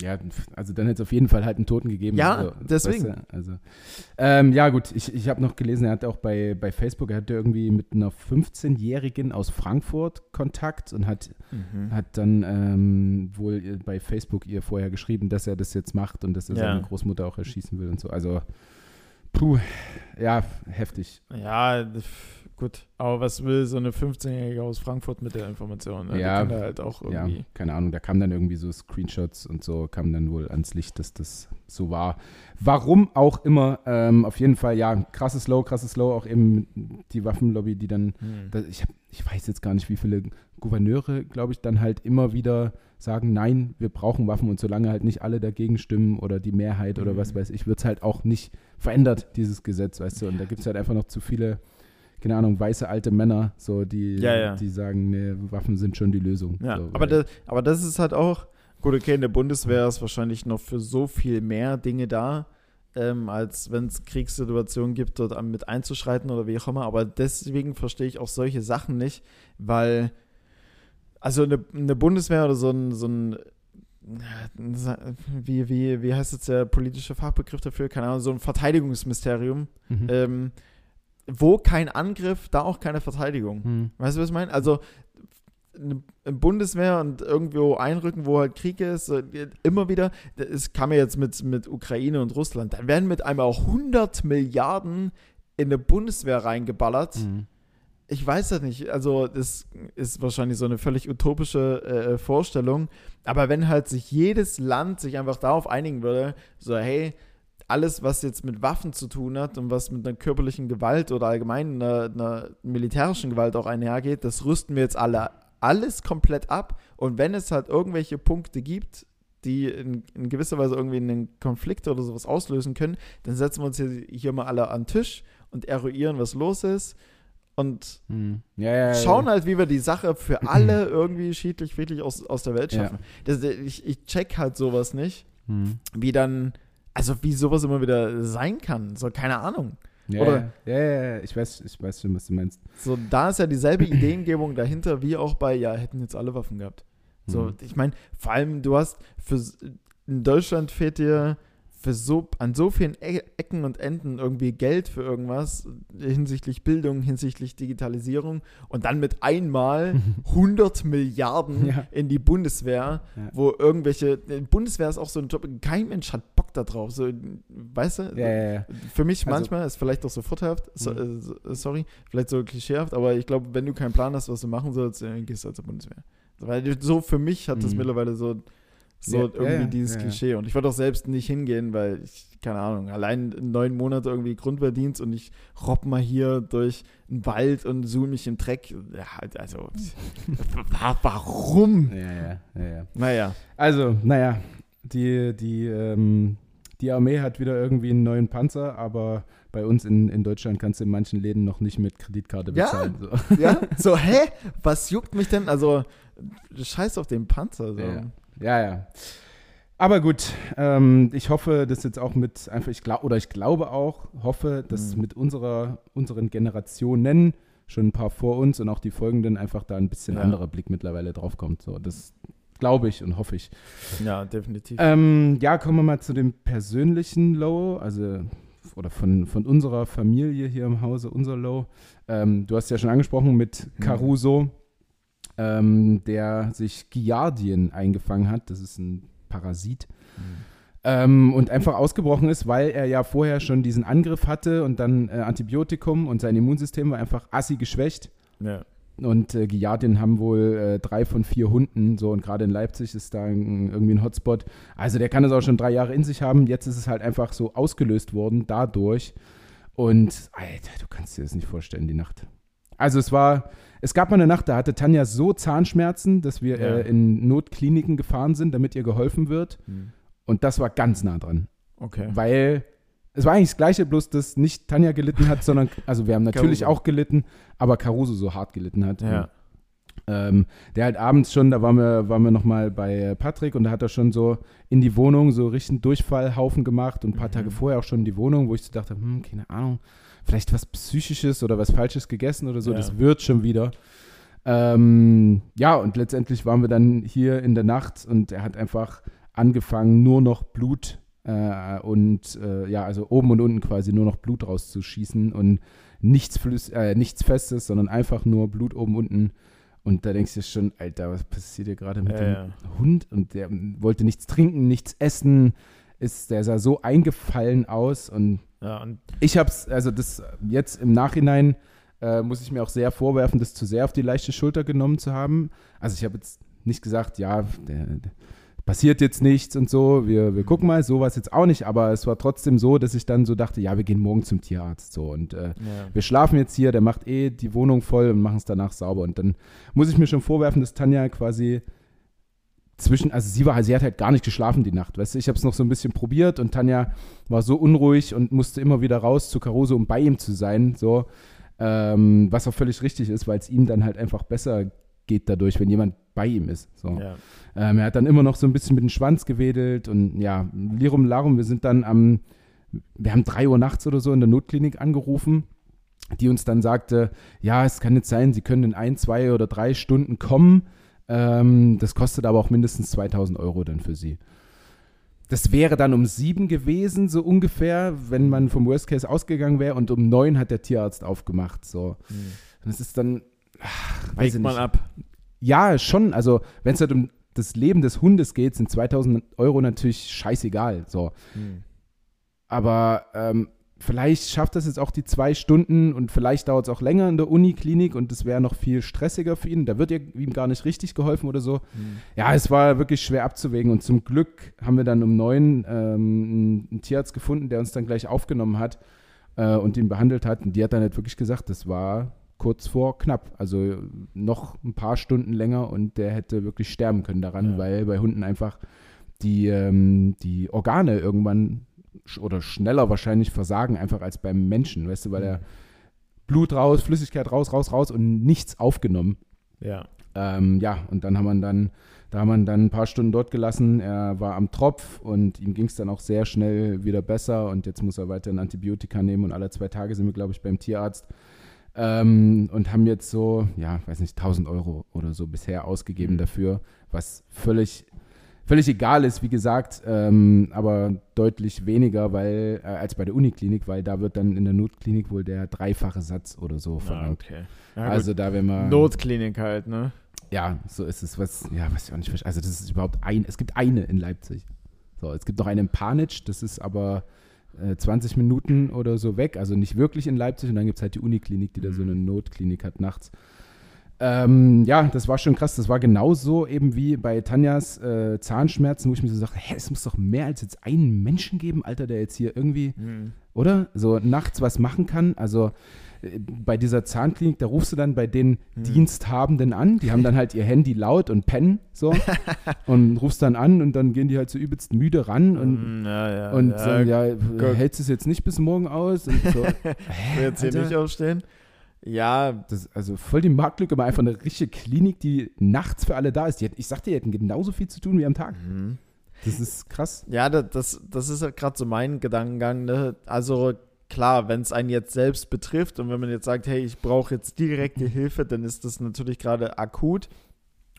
Ja, also dann hätte es auf jeden Fall halt einen Toten gegeben.
Ja,
also,
deswegen.
weißt du, also, ähm, ja, gut, ich, ich habe noch gelesen, er hat auch bei, bei Facebook, er hatte irgendwie mit einer 15-Jährigen aus Frankfurt Kontakt und hat,
mhm.
hat dann ähm, wohl bei Facebook ihr vorher geschrieben, dass er das jetzt macht und dass er
Ja.
seine Großmutter auch erschießen will und so. Also, puh, ja, heftig.
ja, pf, gut, aber was will so eine 15-Jährige aus Frankfurt mit der Information? Ne? Die
Ja,
kann da halt auch
Ja,
irgendwie.
keine Ahnung, da kamen dann irgendwie so Screenshots und so, kam dann wohl ans Licht, dass das so war. Warum auch immer, ähm, auf jeden Fall, ja, krasses Low, krasses Low, auch eben die Waffenlobby, die dann,
Hm.
da, ich, hab, ich weiß jetzt gar nicht, wie viele Gouverneure, glaube ich, dann halt immer wieder sagen, nein, wir brauchen Waffen und solange halt nicht alle dagegen stimmen oder die Mehrheit oder
Mhm.
was weiß ich, wird es halt auch nicht verändert, dieses Gesetz, weißt du, und da gibt es halt einfach noch zu viele, keine Ahnung, weiße alte Männer, so, die,
Ja, ja.
die sagen, nee, Waffen sind schon die Lösung.
Ja,
so,
aber, das, aber das ist halt auch, gut, okay, in der Bundeswehr ist wahrscheinlich noch für so viel mehr Dinge da, ähm, als wenn es Kriegssituationen gibt, dort mit einzuschreiten oder wie auch immer. Aber deswegen verstehe ich auch solche Sachen nicht, weil, also eine, eine Bundeswehr oder so ein, so ein wie, wie, wie heißt jetzt der politische Fachbegriff dafür? Keine Ahnung, so ein Verteidigungsministerium.
Mhm.
Ähm, wo kein Angriff, da auch keine Verteidigung.
Mhm.
Weißt du, was ich meine? Also eine Bundeswehr und irgendwo einrücken, wo halt Krieg ist, so, immer wieder, es kam ja jetzt mit, mit Ukraine und Russland, dann werden mit einmal auch 100 Milliarden in eine Bundeswehr reingeballert.
Mhm.
Ich weiß das nicht. Also, das ist wahrscheinlich so eine völlig utopische äh, Vorstellung. Aber wenn halt sich jedes Land sich einfach darauf einigen würde, so, hey, alles, was jetzt mit Waffen zu tun hat und was mit einer körperlichen Gewalt oder allgemein einer, einer militärischen Gewalt auch einhergeht, das rüsten wir jetzt alle alles komplett ab. Und wenn es halt irgendwelche Punkte gibt, die in, in gewisser Weise irgendwie einen Konflikt oder sowas auslösen können, dann setzen wir uns hier, hier mal alle an den Tisch und eruieren, was los ist. Und
Mhm. Ja, ja, ja.
schauen halt, wie wir die Sache für alle irgendwie schiedlich, friedlich aus, aus der Welt schaffen. Das, ich, ich check halt sowas nicht,
Mhm.
wie dann, also wie sowas immer wieder sein kann. So, keine Ahnung.
Ja,
Oder-
ja, ja, ich weiß, ich weiß schon, was du meinst.
So, da ist ja dieselbe Ideengebung dahinter, wie auch bei, ja, hätten jetzt alle Waffen gehabt. So,
Mhm.
ich meine, vor allem, du hast für in Deutschland fehlt dir für so an so vielen E Ecken und Enden irgendwie Geld für irgendwas hinsichtlich Bildung, hinsichtlich Digitalisierung und dann mit einmal 100 Milliarden
Ja.
in die Bundeswehr,
Ja.
wo irgendwelche die Bundeswehr ist auch so ein Job, kein Mensch hat Bock da drauf, so weißt du?
Ja.
Für mich
Also-
manchmal ist vielleicht auch so vorteilhaft, so,
Mhm.
äh, so- äh, sorry, vielleicht so klischeehaft, aber ich glaube, wenn du keinen Plan hast, was du machen sollst, dann gehst du halt zur Bundeswehr. So, Weil so für mich hat das
Mhm.
mittlerweile so, so
Ja,
irgendwie
ja, ja,
dieses
ja, ja.
Klischee. Und ich würde auch selbst nicht hingehen, weil ich, keine Ahnung, allein neun Monate irgendwie Grundwehrdienst und ich robb mal hier durch den Wald und suhl mich im Dreck. Ja, halt, also, wa- warum?
Ja, ja, ja, ja.
Naja,
Also, naja, die, die, ähm, die Armee hat wieder irgendwie einen neuen Panzer, aber bei uns in, in Deutschland kannst du in manchen Läden noch nicht mit Kreditkarte
Ja.
bezahlen. So.
ja, so, hä? Was juckt mich denn? Also, scheiß auf den Panzer. So.
Ja. Ja, ja. Aber gut, ähm, ich hoffe, dass jetzt auch mit einfach, ich glaube, oder ich glaube auch, hoffe, dass
Mhm.
mit unserer, unseren Generationen schon ein paar vor uns und auch die folgenden einfach da ein bisschen
Ja.
anderer Blick mittlerweile drauf kommt. So, das glaube ich und hoffe ich.
ja, definitiv.
Ähm, ja, kommen wir mal zu dem persönlichen Low, also oder von, von unserer Familie hier im Hause, unser Low. Ähm, du hast ja schon angesprochen mit
Mhm.
Ähm, der sich Giardien eingefangen hat. Das ist ein Parasit. Ähm, und einfach ausgebrochen ist, weil er ja vorher schon diesen Angriff hatte und dann äh, Antibiotikum und sein Immunsystem war einfach assi geschwächt.
Ja.
Und äh, Giardien haben wohl äh, drei von vier Hunden, so und gerade in Leipzig ist da ein, irgendwie ein Hotspot. Also der kann es auch schon drei Jahre in sich haben. Jetzt ist es halt einfach so ausgelöst worden dadurch. Und Alter, du kannst dir das nicht vorstellen, die Nacht. Also es war, es gab mal eine Nacht, da hatte Tanja so Zahnschmerzen, dass wir
Ja.
äh, in Notkliniken gefahren sind, damit ihr geholfen wird.
Hm.
Und das war ganz nah dran.
Okay.
Weil es war eigentlich das Gleiche, bloß dass nicht Tanja gelitten hat, sondern, also wir haben natürlich auch gelitten, aber Caruso so hart gelitten hat.
Ja.
Ähm, der halt abends schon, da waren wir, waren wir nochmal bei Patrick und da hat er schon so in die Wohnung so richtig Durchfallhaufen gemacht und ein paar
Mhm.
Tage vorher auch schon in die Wohnung, wo ich so dachte, hm, keine Ahnung, vielleicht was Psychisches oder was Falsches gegessen oder so,
Ja.
das wird schon wieder. Ähm, ja, und letztendlich waren wir dann hier in der Nacht und er hat einfach angefangen, nur noch Blut äh, und äh, ja, also oben und unten quasi nur noch Blut rauszuschießen und nichts, Flüss äh, nichts Festes, sondern einfach nur Blut oben unten. Und da denkst du schon, Alter, was passiert hier gerade mit
Ja,
dem
ja.
Hund? Und der wollte nichts trinken, nichts essen. Ist, der sah so eingefallen aus und
Ja,
ich hab's, also das jetzt im Nachhinein äh, muss ich mir auch sehr vorwerfen, das zu sehr auf die leichte Schulter genommen zu haben. Also ich habe jetzt nicht gesagt, ja, der, der passiert jetzt nichts und so, wir, wir gucken mal, so war es jetzt auch nicht, aber es war trotzdem so, dass ich dann so dachte, ja, wir gehen morgen zum Tierarzt so und äh,
ja.
wir schlafen jetzt hier, der macht eh die Wohnung voll und machen es danach sauber. Und dann muss ich mir schon vorwerfen, dass Tanja quasi zwischen, also sie war, sie hat halt gar nicht geschlafen die Nacht, weißt du, ich habe es noch so ein bisschen probiert und Tanja war so unruhig und musste immer wieder raus zu Caruso, um bei ihm zu sein, so, ähm, was auch völlig richtig ist, weil es ihm dann halt einfach besser geht dadurch, wenn jemand bei ihm ist, so.
ja.
Ähm, er hat dann immer noch so ein bisschen mit dem Schwanz gewedelt und ja, Lirum Larum, wir sind dann am, wir haben drei Uhr nachts oder so in der Notklinik angerufen, die uns dann sagte, ja, es kann jetzt sein, Sie können in ein, zwei oder drei Stunden kommen, ähm, das kostet aber auch mindestens 2000 Euro dann für Sie. Das wäre dann um sieben gewesen, so ungefähr, wenn man vom Worst Case ausgegangen wäre und um neun hat der Tierarzt aufgemacht, so.
Hm.
Und es ist dann, ach, weiß ich nicht.
ab.
Ja, schon. Also, wenn es halt um das Leben des Hundes geht, sind 2000 Euro natürlich scheißegal. So.
Hm.
Aber ähm, vielleicht schafft das jetzt auch die zwei Stunden und vielleicht dauert es auch länger in der Uniklinik und das wäre noch viel stressiger für ihn. Da wird ihm gar nicht richtig geholfen oder so. Mhm. Ja, es war wirklich schwer abzuwägen und zum Glück haben wir dann um neun ähm, einen Tierarzt gefunden, der uns dann gleich aufgenommen hat äh, und ihn behandelt hat. Und die hat dann halt wirklich gesagt, das war kurz vor knapp. Also noch ein paar Stunden länger und der hätte wirklich sterben können daran, ja. weil bei Hunden einfach die, ähm, die Organe irgendwann oder schneller wahrscheinlich versagen, einfach als beim Menschen, weißt du, weil er Blut raus, Flüssigkeit raus, raus, raus und nichts aufgenommen.
Ja.
Ähm, ja, und dann haben wir dann, da haben wir dann ein paar Stunden dort gelassen. Er war am Tropf und ihm ging es dann auch sehr schnell wieder besser und jetzt muss er weiterhin Antibiotika nehmen und alle zwei Tage sind wir, glaube ich, beim Tierarzt. Ähm, und haben jetzt so, ja, weiß nicht, 1000 Euro oder so bisher ausgegeben mhm. dafür, was völlig völlig egal ist, wie gesagt, ähm, aber deutlich weniger weil, äh, als bei der Uniklinik, weil da wird dann in der Notklinik wohl der dreifache Satz oder so ah, verlangt.
Ah, okay.
Ja, also da wenn man
Notklinik halt, ne?
Ja, so ist es. Was, ja, was ich auch nicht verstehe. Also das ist überhaupt ein, es gibt eine in Leipzig. So, es gibt noch eine in Panitsch, das ist aber äh, 20 Minuten oder so weg, also nicht wirklich in Leipzig und dann gibt es halt die Uniklinik, die da so mhm. eine Notklinik hat nachts. Ähm, ja, das war schon krass. Das war genauso eben wie bei Tanjas äh, Zahnschmerzen, wo ich mir so sage, hä, es muss doch mehr als jetzt einen Menschen geben, Alter, der jetzt hier irgendwie, mhm. oder? So nachts was machen kann. Also äh, bei dieser Zahnklinik, da rufst du dann bei den mhm. Diensthabenden an. Die haben dann halt ihr Handy laut und pennen so und rufst dann an und dann gehen die halt so übelst müde ran und,
mhm, ja, ja,
und ja, sagen, ja, hältst du es jetzt nicht bis morgen aus? Und so,
hä, jetzt hier nicht aufstehen? Ja.
Das, also voll die Marktlücke, aber einfach eine richtige Klinik, die nachts für alle da ist. Die, ich sagte, die hätten genauso viel zu tun wie am Tag. Mhm. Das ist krass.
Ja, das, das ist halt gerade so mein Gedankengang. Ne? Also klar, wenn es einen jetzt selbst betrifft und wenn man jetzt sagt, hey, ich brauche jetzt direkte Hilfe, dann ist das natürlich gerade akut.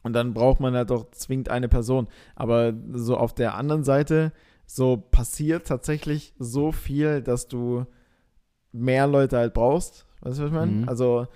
Und dann braucht man halt auch zwingend eine Person. Aber so auf der anderen Seite, so passiert tatsächlich so viel, dass du mehr Leute halt brauchst. Weißt du, was ich meine? Mhm. Also,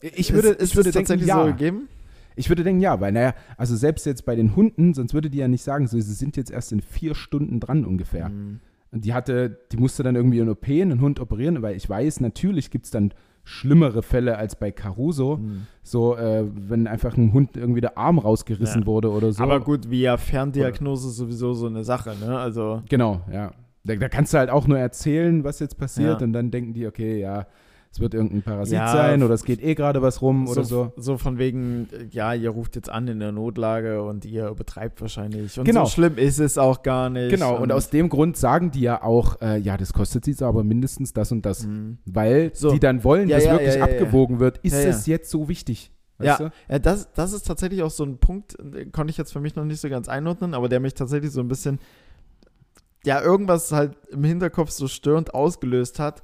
ich würde, ist,
ich würde tatsächlich ja. so geben.
Ich würde denken, ja, weil, naja, also selbst jetzt bei den Hunden, sonst würde die ja nicht sagen, so, sie sind jetzt erst in vier Stunden dran ungefähr. Mhm. Und die hatte, die musste dann irgendwie in OP einen Hund operieren, weil ich weiß, natürlich gibt es dann schlimmere Fälle als bei Caruso. Mhm. So, äh, wenn einfach ein Hund irgendwie der Arm rausgerissen ja. wurde oder so.
Aber gut, wie ja Ferndiagnose ist sowieso so eine Sache, ne? Also.
Genau, ja. Da, da kannst du halt auch nur erzählen, was jetzt passiert ja. und dann denken die, okay, ja, es wird irgendein Parasit ja, sein oder es geht eh gerade was rum so, oder so.
So von wegen, ja, ihr ruft jetzt an in der Notlage und ihr übertreibt wahrscheinlich. Und
genau.
so schlimm ist es auch gar nicht.
Genau, und, und aus dem Grund sagen die ja auch, äh, ja, das kostet sie aber mindestens das und das. Mhm. Weil so. die dann wollen, ja, dass ja, wirklich abgewogen wird. Ist es jetzt so wichtig?
Weißt ja, ja das, das ist tatsächlich auch so ein Punkt, konnte ich jetzt für mich noch nicht so ganz einordnen, aber der mich tatsächlich so ein bisschen, ja, irgendwas halt im Hinterkopf so störend ausgelöst hat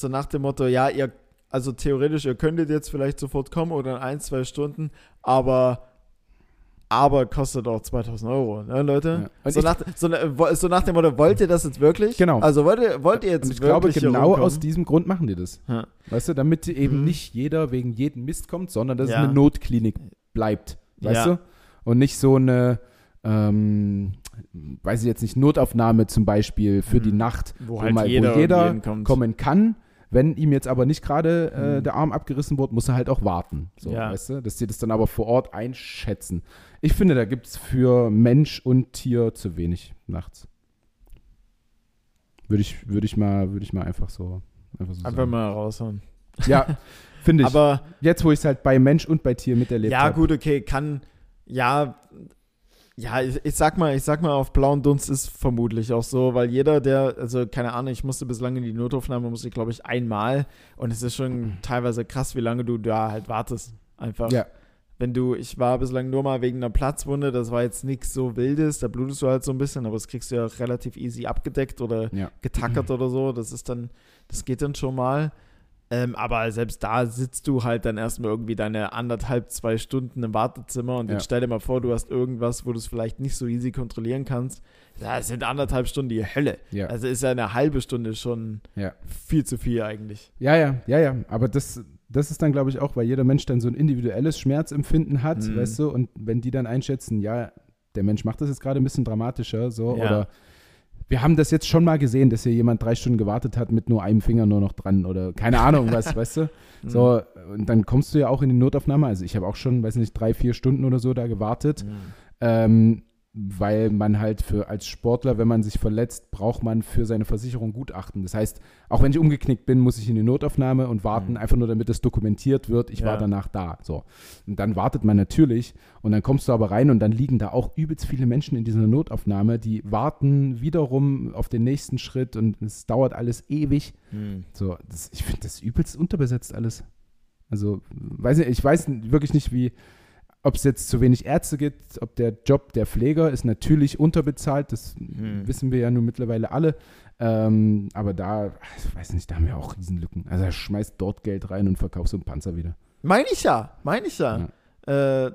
so nach dem Motto, ja, ihr, also theoretisch, ihr könntet jetzt vielleicht sofort kommen oder in ein, zwei Stunden, aber aber kostet auch 2000 Euro, ne, Leute? Ja. So, nach, so, so, nach, dem Motto, wollt ihr das jetzt wirklich?
Genau.
Also wollt ihr, wollt ihr jetzt
Und ich wirklich glaube, genau aus diesem Grund machen die das. Ja. Weißt du, damit eben mhm. nicht jeder wegen jedem Mist kommt, sondern dass ja. es eine Notklinik bleibt. Weißt du? Und nicht so eine, ähm, weiß ich jetzt nicht, Notaufnahme zum Beispiel für mhm. die Nacht,
wo, wo halt mal, jeder, wo jeder
kommen kann. Wenn ihm jetzt aber nicht gerade äh, mhm. der Arm abgerissen wird, muss er halt auch warten. So, ja. weißt du? Dass sie das dann aber vor Ort einschätzen. Ich finde, da gibt es für Mensch und Tier zu wenig nachts. Würde ich, würde ich, mal, würde ich mal einfach so.
Einfach, so einfach mal raushauen.
Ja, finde ich. Aber jetzt, wo ich es halt bei Mensch und bei Tier miterlebt
habe. Ja, hab. gut, okay, kann. Ja, ja, ich, ich, sag mal, ich sag mal, auf blauen Dunst ist vermutlich auch so, weil jeder, der, also keine Ahnung, ich musste bislang in die Notaufnahme, musste ich glaube ich einmal und es ist schon teilweise krass, wie lange du da halt wartest. Einfach. Ja. Wenn du, ich war bislang nur mal wegen einer Platzwunde, das war jetzt nichts so Wildes, da blutest du halt so ein bisschen, aber das kriegst du ja relativ easy abgedeckt oder ja. getackert mhm. oder so. Das ist dann, das geht dann schon mal. Ähm, aber selbst da sitzt du halt dann erstmal irgendwie deine anderthalb, zwei Stunden im Wartezimmer und ja. jetzt stell dir mal vor, du hast irgendwas, wo du es vielleicht nicht so easy kontrollieren kannst. Das sind anderthalb Stunden die Hölle. Ja. Also ist ja eine halbe Stunde schon ja. viel zu viel eigentlich.
Ja, ja, ja, ja. Aber das, das ist dann, glaube ich, auch, weil jeder Mensch dann so ein individuelles Schmerzempfinden hat, mhm. weißt du, und wenn die dann einschätzen, ja, der Mensch macht das jetzt gerade ein bisschen dramatischer, so, oder wir haben das jetzt schon mal gesehen, dass hier jemand drei Stunden gewartet hat mit nur einem Finger nur noch dran oder keine Ahnung was, weißt du? So, und dann kommst du ja auch in die Notaufnahme. Also ich habe auch schon, weiß nicht, drei, vier Stunden oder so da gewartet.
Mhm.
Ähm, weil man halt für als Sportler, wenn man sich verletzt, braucht man für seine Versicherung Gutachten. Das heißt, auch wenn ich umgeknickt bin, muss ich in die Notaufnahme und warten,
Mhm.
einfach nur damit das dokumentiert wird, ich war
Ja.
danach da. So. Und dann wartet man natürlich und dann kommst du aber rein und dann liegen da auch übelst viele Menschen in dieser Notaufnahme, die warten wiederum auf den nächsten Schritt und es dauert alles ewig.
Mhm.
So, das, ich finde das übelst unterbesetzt alles. Also, weiß nicht, ich weiß wirklich nicht, wie, ob es jetzt zu wenig Ärzte gibt, ob der Job der Pfleger ist natürlich unterbezahlt, das
Hm.
wissen wir ja nun mittlerweile alle. Ähm, aber da, ich weiß nicht, da haben wir auch Riesenlücken. Also er schmeißt dort Geld rein und verkauft so einen Panzer wieder.
Meine ich ja, meine ich ja. Äh,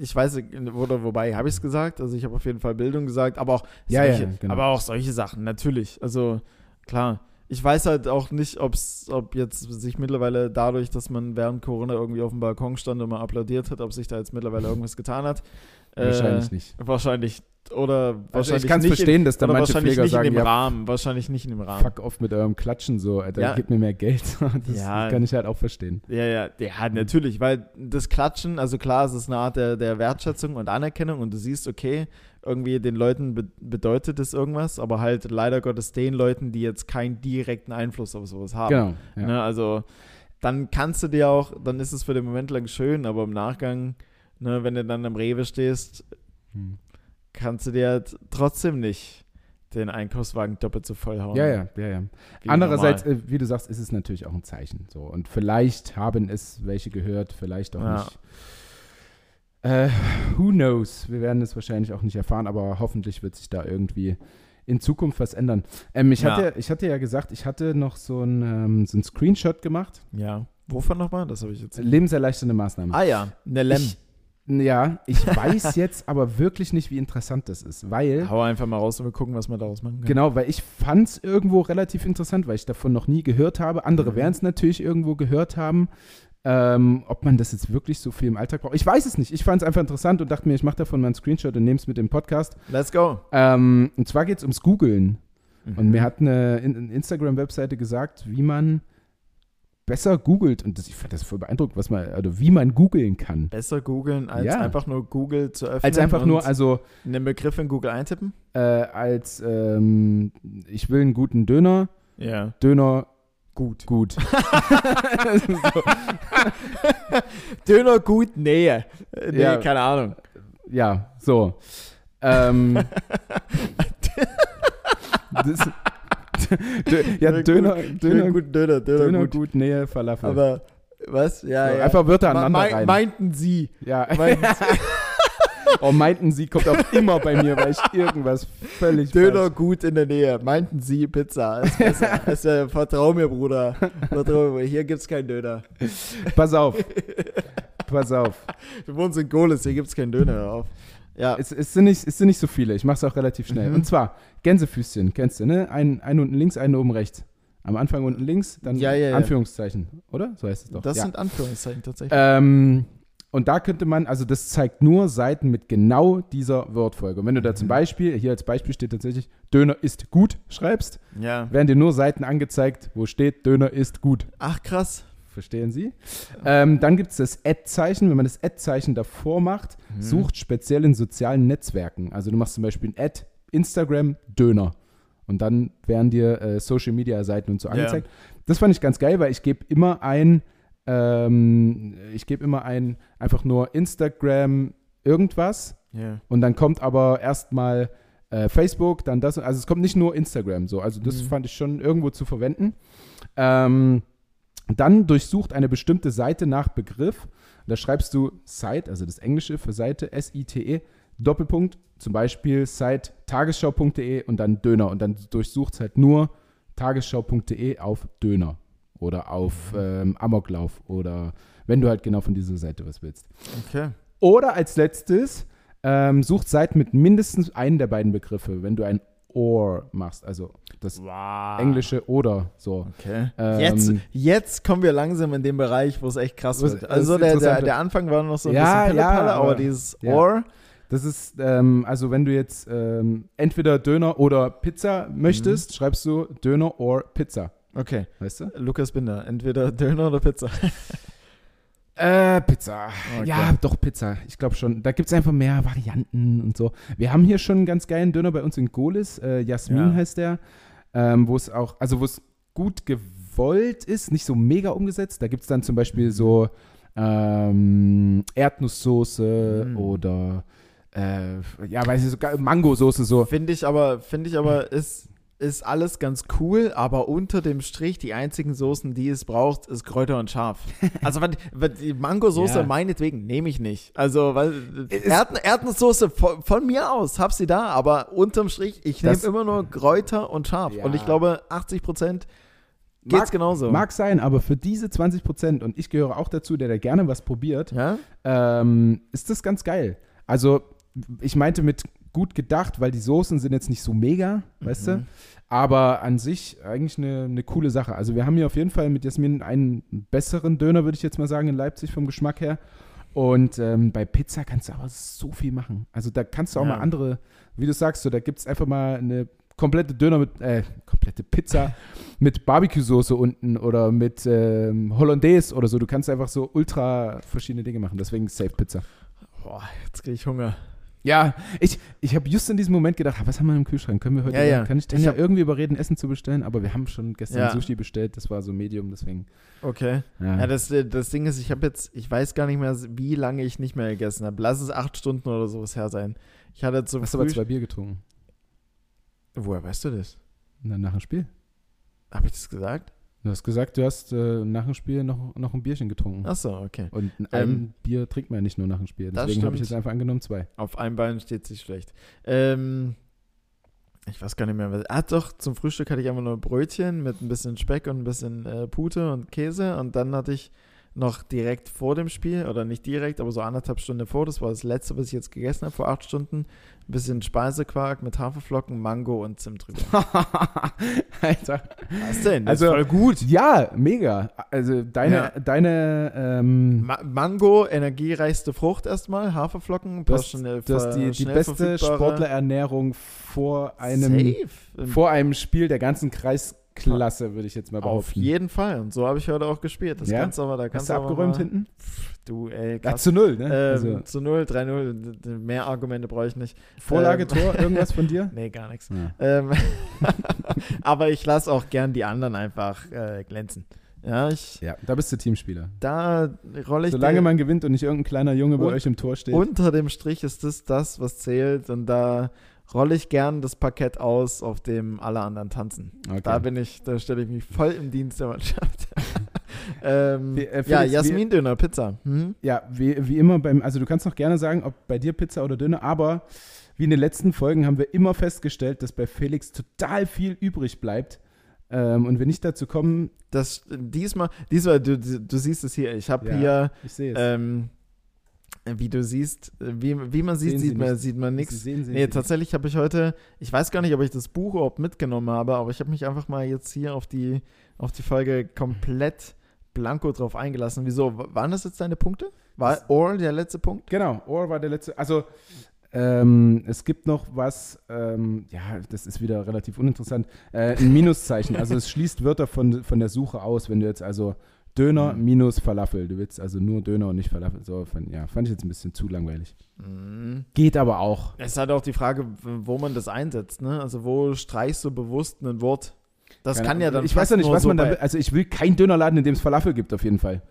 ich weiß oder wobei habe ich es gesagt? Also ich habe auf jeden Fall Bildung gesagt, aber auch
Ja,
solche,
ja, genau.
aber auch solche Sachen, natürlich. Also klar. Ich weiß halt auch nicht, ob's, ob jetzt sich mittlerweile dadurch, dass man während Corona irgendwie auf dem Balkon stand und mal applaudiert hat, ob sich da jetzt mittlerweile irgendwas getan hat.
Wahrscheinlich
äh,
nicht.
Wahrscheinlich. Oder
Also
wahrscheinlich
ich kann es verstehen, dass da
in,
manche
wahrscheinlich
Pfleger
nicht
sagen,
in dem
ja,
Rahmen. Wahrscheinlich nicht in dem Rahmen.
fuck off mit eurem Klatschen so, Alter,
Ja.
gib mir mehr Geld. Das,
Ja.
das kann ich halt auch verstehen.
Ja, ja, ja, natürlich, weil das Klatschen, also klar, es ist eine Art der, der Wertschätzung und Anerkennung und du siehst, okay, irgendwie den Leuten be bedeutet es irgendwas, aber halt leider Gottes den Leuten, die jetzt keinen direkten Einfluss auf sowas haben.
Genau. Ja.
Ne, also dann kannst du dir auch, dann ist es für den Moment lang schön, aber im Nachgang, ne, wenn du dann am Rewe stehst,
Hm.
kannst du dir halt trotzdem nicht den Einkaufswagen doppelt so voll hauen.
Ja, ja, ja, ja.
wie
Andererseits,
normal.
äh, wie du sagst, ist es natürlich auch ein Zeichen. So. Und vielleicht haben es welche gehört, vielleicht auch
Ja.
nicht. Äh, who knows? Wir werden es wahrscheinlich auch nicht erfahren, aber hoffentlich wird sich da irgendwie in Zukunft was ändern. Ähm, ich,
Ja.
hatte, ich hatte ja gesagt, ich hatte noch so ein, ähm, so ein Screenshot gemacht.
Ja. Wovon nochmal? Das habe ich jetzt.
Lebenserleichternde Maßnahmen.
Ah ja, eine Lem.
Ich, ja, ich weiß jetzt aber wirklich nicht, wie interessant das ist, weil.
Hau einfach mal raus und wir gucken, was wir daraus machen können.
Genau, weil ich fand es irgendwo relativ interessant, weil ich davon noch nie gehört habe. Andere
Mhm.
werden es natürlich irgendwo gehört haben. Ähm, ob man das jetzt wirklich so viel im Alltag braucht. Ich weiß es nicht. Ich fand es einfach interessant und dachte mir, ich mache davon mal einen Screenshot und nehme es mit dem Podcast.
Let's go.
Ähm, und zwar geht es ums Googlen. Und
Mhm.
mir hat eine, In- eine Instagram-Webseite gesagt, wie man besser googelt. Und das, ich fand das voll beeindruckend, was man, also wie man googeln kann.
Besser googeln, als
Ja.
einfach nur Google zu öffnen.
Als einfach
und
nur, also
einen Begriff in Google eintippen.
äh, als ähm, ich will einen guten Döner,
Ja.
Döner
Gut.
gut.
Döner gut, Nähe. Äh, Nee,
Ja.
keine Ahnung.
Ja, so. Ähm, das, ja,
Döner
Döner,
gut,
Döner,
gut, Döner, Döner,
Döner
gut.
gut, Nähe, Falafel.
Aber was? Ja,
so,
ja.
Einfach Wörter
Me-
aneinander
mei-
rein.
Meinten Sie.
ja.
Meinten
oh, meinten Sie, kommt auch immer bei mir, weil ich irgendwas völlig
Döner
falsch-
gut in der Nähe. Meinten Sie Pizza. Ist besser. ist, äh, vertrau mir, Bruder. Vertrau mir. Hier gibt's keinen Döner.
Pass auf. Pass auf.
Du wohnst in Gohlis, hier gibt's keinen Döner drauf. Ja.
Es, es, sind nicht, es sind nicht so viele. Ich mache es auch relativ schnell.
Mhm.
Und zwar Gänsefüßchen, kennst du, ne? Ein, ein unten links, einen oben rechts. Am Anfang unten links, dann
Ja, ja.
Anführungszeichen, oder? So heißt es doch.
Das sind Anführungszeichen tatsächlich.
Ähm, und da könnte man, also das zeigt nur Seiten mit genau dieser Wortfolge. Und wenn du da zum
Mhm.
Beispiel, hier als Beispiel steht tatsächlich, Döner ist gut schreibst,
ja.
werden dir nur Seiten angezeigt, wo steht, Döner ist gut.
Ach, krass.
Verstehen Sie? Ähm, dann gibt es das Ad-Zeichen. Wenn man das Ad-Zeichen davor macht,
Mhm.
sucht speziell in sozialen Netzwerken. Also du machst zum Beispiel ein Ad, Instagram, Döner. Und dann werden dir äh, Social-Media-Seiten und so
Ja.
angezeigt. Das fand ich ganz geil, weil ich gebe immer ein, ähm, ich gebe immer ein, einfach nur Instagram irgendwas
Ja.
und dann kommt aber erstmal äh, Facebook, dann das. Also es kommt nicht nur Instagram so. Also das
Mhm.
fand ich schon irgendwo zu verwenden. Ähm, dann durchsucht eine bestimmte Seite nach Begriff. Da schreibst du Site, also das Englische für Seite, S-I-T-E, Doppelpunkt, zum Beispiel Site tagesschau.de und dann Döner. Und dann durchsucht es halt nur tagesschau.de auf Döner oder auf ähm, Amoklauf oder wenn du halt genau von dieser Seite was willst.
Okay.
Oder als letztes, ähm, sucht Seiten mit mindestens einem der beiden Begriffe, wenn du ein or machst, also das
Wow.
englische oder so.
Okay.
Ähm,
jetzt, jetzt kommen wir langsam in den Bereich, wo es echt krass wird. Also der, der, der Anfang war noch so ein
Ja,
bisschen
ja,
Pillepalle, aber dieses
ja.
Or,
Das ist, ähm, also wenn du jetzt ähm, entweder Döner oder Pizza möchtest, schreibst du Döner or Pizza.
Okay.
Weißt du?
Lukas Binder, entweder Döner oder Pizza.
Äh, Pizza.
Okay.
Ja, doch Pizza. Ich glaube schon. Da gibt es einfach mehr Varianten und so. Wir haben hier schon einen ganz geilen Döner bei uns in Golis. Äh, Jasmin
Ja.
heißt der. Ähm, wo es auch, also wo es gut gewollt ist, nicht so mega umgesetzt. Da gibt es dann zum Beispiel so ähm, Erdnusssoße
Mm.
oder äh, ja, weiß ich, sogar Mangosoße so.
Finde ich aber, finde ich aber, ist, ist alles ganz cool, aber unter dem Strich, die einzigen Soßen, die es braucht, ist Kräuter und Schaf. Also die Mangosoße
Ja.
meinetwegen nehme ich nicht. Also weil
Es-
Erd, Erdnusssoße von, von mir aus, hab sie da, aber unterm Strich, ich nehme immer nur Kräuter und Schaf.
Ja.
Und ich glaube, 80 Prozent geht's
Mag-
genauso.
Mag sein, aber für diese 20 Prozent, und ich gehöre auch dazu, der da gerne was probiert,
ja?
ähm, ist das ganz geil. Also, ich meinte mit gut gedacht, weil die Soßen sind jetzt nicht so mega, weißt du?
Mhm.
Aber an sich eigentlich eine, eine coole Sache. Also, wir haben hier auf jeden Fall mit Jasmin einen besseren Döner, würde ich jetzt mal sagen, in Leipzig vom Geschmack her. Und ähm, bei Pizza kannst du aber so viel machen. Also, da kannst du auch
Ja.
mal andere, wie du sagst, so, da gibt es einfach mal eine komplette Döner mit, äh, komplette Pizza mit Barbecue-Soße unten oder mit ähm, Hollandaise oder so. Du kannst einfach so ultra verschiedene Dinge machen. Deswegen Safe Pizza.
Boah, jetzt kriege ich Hunger.
Ja, ich, ich habe just in diesem Moment gedacht, ah, was haben wir im Kühlschrank? Können wir heute,
Ja, ja.
kann ich
Ich
Tanja
hab-
irgendwie überreden, Essen zu bestellen? Aber wir haben schon gestern
Ja.
Sushi bestellt, das war so Medium, deswegen.
Okay.
Ja,
Ja, das, äh, das Ding ist, ich habe jetzt, ich weiß gar nicht mehr, wie lange ich nicht mehr gegessen habe. Lass es acht Stunden oder sowas her sein. Ich hatte zum
hast aber
Frühstück.
zwei Bier getrunken.
Woher weißt du das?
Dann nach dem Spiel.
Habe ich das gesagt?
Du hast gesagt, du hast äh, nach dem Spiel noch, noch ein Bierchen getrunken.
Achso, okay.
Und ein
Ähm,
Bier trinkt man ja nicht nur nach dem Spiel. Deswegen habe ich jetzt einfach angenommen zwei.
Auf einem Bein steht sich schlecht. Ähm, ich weiß gar nicht mehr. Was, ah, doch, zum Frühstück hatte ich einfach nur Brötchen mit ein bisschen Speck und ein bisschen äh, Pute und Käse. Und dann hatte ich noch direkt vor dem Spiel, oder nicht direkt, aber so anderthalb Stunden vor, das war das letzte, was ich jetzt gegessen habe, vor acht Stunden, ein bisschen Speisequark mit Haferflocken, Mango und Zimt drüber.
Alter.
Was denn? Das
Also-
ist voll gut.
Ja, mega. Also deine,
Ja.
deine ähm,
Ma Mango, energiereichste Frucht erstmal, Haferflocken,
hast,
schnell,
du hast die, die beste Sportlerernährung vor einem,
Safe.
vor einem Spiel der ganzen Kreisklasse, würde ich jetzt mal
Auf
behaupten.
jeden Fall. Und so habe ich heute auch gespielt. Das
Ja?
kannst du aber, da
Hast
kannst
du
du
abgeräumt
mal,
hinten?
Du, ey,
Ja, zu null, ne?
ähm,
also,
zu 0, 3-0. d- d- Mehr Argumente brauche ich nicht.
Vorlage,
ähm,
Tor, irgendwas von dir?
Nee, gar nichts.
Ja.
Ähm, aber ich lasse auch gern die anderen einfach äh, glänzen. Ja, ich,
ja, da bist du Teamspieler.
da rolle ich
Solange man gewinnt und nicht irgendein kleiner Junge bei euch im Tor steht.
unter dem Strich ist das das, was zählt. Und da rolle ich gern das Parkett aus, auf dem alle anderen tanzen.
Okay.
Da bin ich, da stelle ich mich voll im Dienst der Mannschaft. ähm,
Wie- äh,
ja, Jasmin-Döner, Pizza. Hm?
Ja, wie, wie immer beim, also du kannst noch gerne sagen, ob bei dir Pizza oder Döner, aber wie in den letzten Folgen haben wir immer festgestellt, dass bei Felix total viel übrig bleibt. Ähm, und wir nicht dazu kommen,
Das diesmal, diesmal, du, du, du siehst es hier. Ich habe
Ja,
hier,
ich sehe es.
ähm, wie du siehst, wie, wie man sieht,
Sehen Sie
sieht man,
nicht.
sieht man nichts. Nee, tatsächlich habe ich heute, ich weiß gar nicht, ob ich das Buch überhaupt mitgenommen habe, aber ich habe mich einfach mal jetzt hier auf die, auf die Folge komplett blanko drauf eingelassen. Wieso? Waren das jetzt deine Punkte? War Or der letzte Punkt?
Genau, Ohr war der letzte. Also, ähm, es gibt noch was, ähm, ja, das ist wieder relativ uninteressant, äh, ein Minuszeichen. also, es schließt Wörter von, von der Suche aus, wenn du jetzt also Döner
Mhm.
minus Falafel, du willst also nur Döner und nicht Falafel. So, fand, ja, fand ich jetzt ein bisschen zu langweilig.
Mhm.
Geht aber auch.
Es ist halt auch die Frage, wo man das einsetzt, ne? Also wo streichst du bewusst ein Wort? Das
Keine
kann ja dann
Ich weiß ja nicht, was
so
man da will. Also, ich will keinen Dönerladen, in dem es Falafel gibt, auf jeden Fall.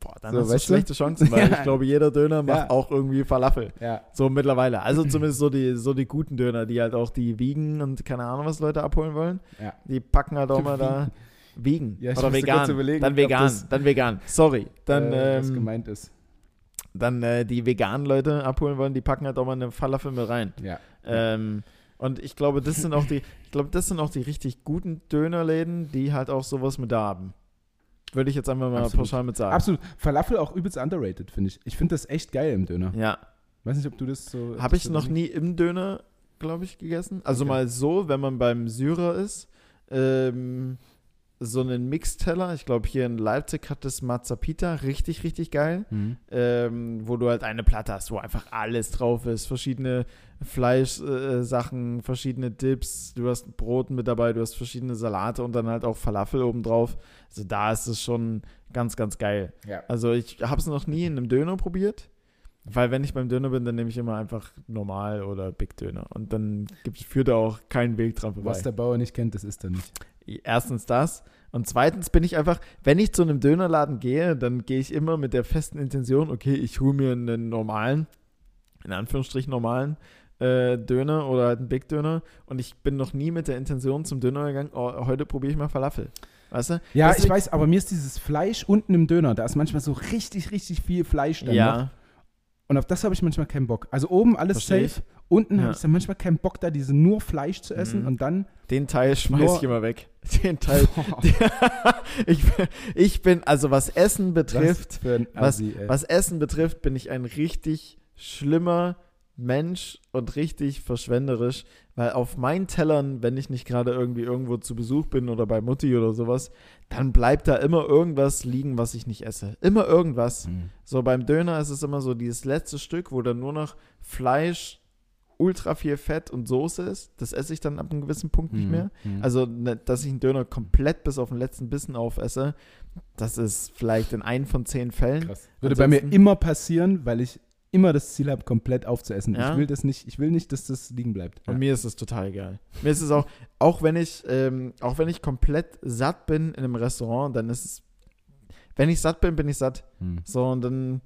Boah, dann
So,
hast du
weißt du?
schlechte Chancen, weil
Ja.
ich glaube, jeder Döner macht
Ja.
auch irgendwie Falafel.
Ja.
So mittlerweile. Also zumindest so die, so die guten Döner, die halt auch die wiegen und keine Ahnung, was Leute abholen wollen. Die packen halt auch mal da wiegen.
Ja, ich
Oder vegan.
überlegen,
dann vegan.
das-
Dann vegan. Sorry. Dann,
äh, was
ähm,
gemeint ist.
dann äh, die veganen Leute abholen wollen, die packen halt auch mal eine Falafel mit rein.
Ja.
Ähm, und ich glaube, das sind auch die, ich glaube, das sind auch die richtig guten Dönerläden, die halt auch sowas mit da haben. Würde ich jetzt einfach mal
Absolut.
pauschal mit sagen.
Absolut. Falafel auch übelst underrated, finde ich. Ich finde das echt geil im Döner.
Ja.
Weiß nicht, ob du das so.
Habe ich noch nie im Döner, glaube ich, gegessen. Also
Okay.
mal so, wenn man beim Syrer ist. Ähm, so einen Mixteller. Ich glaube, hier in Leipzig hat das Mazzapita richtig, richtig geil.
Mhm.
Ähm, wo du halt eine Platte hast, wo einfach alles drauf ist. Verschiedene Fleischsachen, verschiedene Dips. Du hast Brot mit dabei, du hast verschiedene Salate und dann halt auch Falafel obendrauf. Also da ist es schon ganz, ganz geil.
Ja.
Also ich habe es noch nie in einem Döner probiert. Weil wenn ich beim Döner bin, dann nehme ich immer einfach normal oder Big Döner. Und dann gibt, führt da auch keinen Weg dran vorbei
Was der Bauer nicht kennt, das ist er nicht.
erstens das. Und zweitens bin ich einfach, wenn ich zu einem Dönerladen gehe, dann gehe ich immer mit der festen Intention, okay, ich hole mir einen normalen, in Anführungsstrichen normalen äh, Döner oder halt einen Big Döner. Und ich bin noch nie mit der Intention zum Döner gegangen, oh, heute probiere ich mal Falafel. Weißt du?
Ja,
Deswegen-
ich weiß, aber mir ist dieses Fleisch unten im Döner, da ist manchmal so richtig, richtig viel Fleisch dann noch. Und auf das habe ich manchmal keinen Bock. Also oben alles
Versteh
safe, unten
Ja.
habe ich dann manchmal keinen Bock, da diese nur Fleisch zu essen
Mhm.
und dann.
den Teil schmeiß ich immer weg. Den Teil. ich, bin- ich bin, also was Essen betrifft,
Was Assi.
Was Essen betrifft, bin ich ein richtig schlimmer Mensch und richtig verschwenderisch, weil auf meinen Tellern, wenn ich nicht gerade irgendwie irgendwo zu Besuch bin oder bei Mutti oder sowas, dann bleibt da immer irgendwas liegen, was ich nicht esse. Immer irgendwas.
Mhm.
So beim Döner ist es immer so dieses letzte Stück, wo dann nur noch Fleisch, ultra viel Fett und Soße ist. Das esse ich dann ab einem gewissen Punkt nicht
Mhm.
mehr.
Mhm.
Also, ne, dass ich einen Döner komplett bis auf den letzten Bissen aufesse, das ist vielleicht in einem von zehn Fällen.
Krass. Würde bei mir
Ansonsten-
immer passieren, weil ich immer das Ziel habe, komplett aufzuessen.
Ja?
Ich will das nicht, ich will nicht, dass das liegen bleibt.
Und
Ja.
mir ist es total egal. Mir ist es auch, auch wenn ich, ähm, auch wenn ich komplett satt bin in einem Restaurant, dann ist es, wenn ich satt bin, bin ich satt.
Mhm.
So, und dann,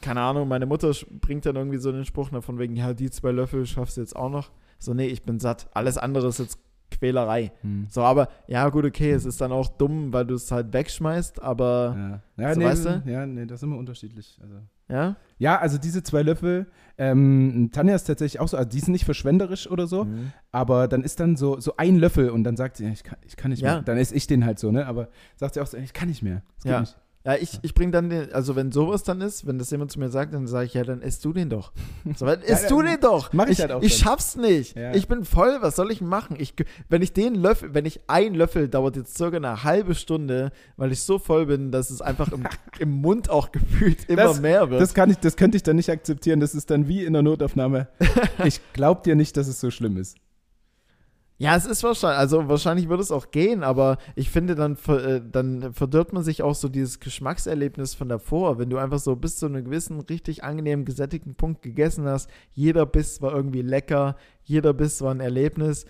keine Ahnung, meine Mutter bringt dann irgendwie so den Spruch ne, von wegen, ja, die zwei Löffel schaffst du jetzt auch noch. So, nee, ich bin satt. Alles andere ist jetzt Quälerei.
Mhm.
So, aber, ja, gut, okay, es ist dann auch dumm, weil du es halt wegschmeißt, aber,
Ja, ja
So,
nee,
weißt du?
ja, nee, das ist immer unterschiedlich. Also.
Ja.
Ja, also diese zwei Löffel, ähm, Tanja ist tatsächlich auch so, also die sind nicht verschwenderisch oder so,
Mhm.
aber dann ist dann so, so ein Löffel und dann sagt sie, ich kann, ich kann nicht
Ja.
mehr. Dann esse ich den halt so, ne? Aber sagt sie auch so, ich kann nicht mehr. Das geht
Ja.
nicht.
Ja, ich, ich bringe dann den, also wenn sowas dann ist, wenn das jemand zu mir sagt, dann sage ich, ja, dann isst du den doch. So, dann isst
Ja,
du den doch.
mach ich
ich
halt auch
Ich
dann.
schaff's nicht.
Ja.
Ich bin voll, was soll ich machen? Ich, wenn ich den Löffel, wenn ich ein Löffel dauert jetzt circa eine halbe Stunde, weil ich so voll bin, dass es einfach im, im Mund auch gefühlt immer
Das-
mehr wird.
Das kann ich, das könnte ich dann nicht akzeptieren. Das ist dann wie in der Notaufnahme. ich glaub dir nicht, dass es so schlimm ist.
Ja, es ist wahrscheinlich, also wahrscheinlich würde es auch gehen, aber ich finde, dann, äh, dann verdirbt man sich auch so dieses Geschmackserlebnis von davor, wenn du einfach so bis zu einem gewissen, richtig angenehmen, gesättigten Punkt gegessen hast. Jeder Biss war irgendwie lecker, jeder Biss war ein Erlebnis.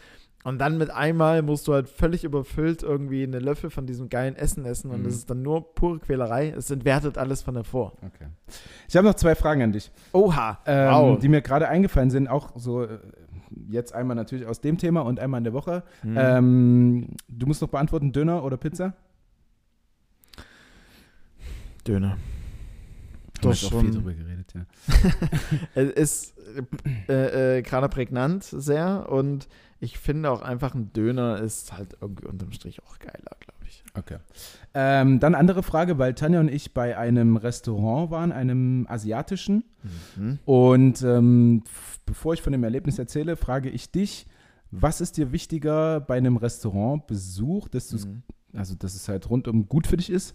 Und dann mit einmal musst du halt völlig überfüllt irgendwie einen Löffel von diesem geilen Essen essen und
Mhm.
das ist dann nur pure Quälerei. Es entwertet alles von davor.
Okay. Ich habe noch zwei Fragen an dich,
Oha,
ähm,
wow.
die mir gerade eingefallen sind. Auch so äh, jetzt einmal natürlich aus dem Thema und einmal in der Woche.
Mhm.
Ähm, du musst noch beantworten, Döner oder Pizza?
Döner.
Haben wir
Doch
jetzt auch viel
schon.
drüber geredet, ja.
Es ist äh, äh, gerade prägnant sehr und ich finde auch einfach ein Döner ist halt irgendwie unterm Strich auch geiler, glaube ich.
Okay. Ähm, dann andere Frage, weil Tanja und ich bei einem Restaurant waren, einem asiatischen.
Mhm.
Und ähm, bevor ich von dem Erlebnis erzähle, frage ich dich, was ist dir wichtiger bei einem Restaurantbesuch, dass,
Mhm.
also, dass es halt rundum gut für dich ist,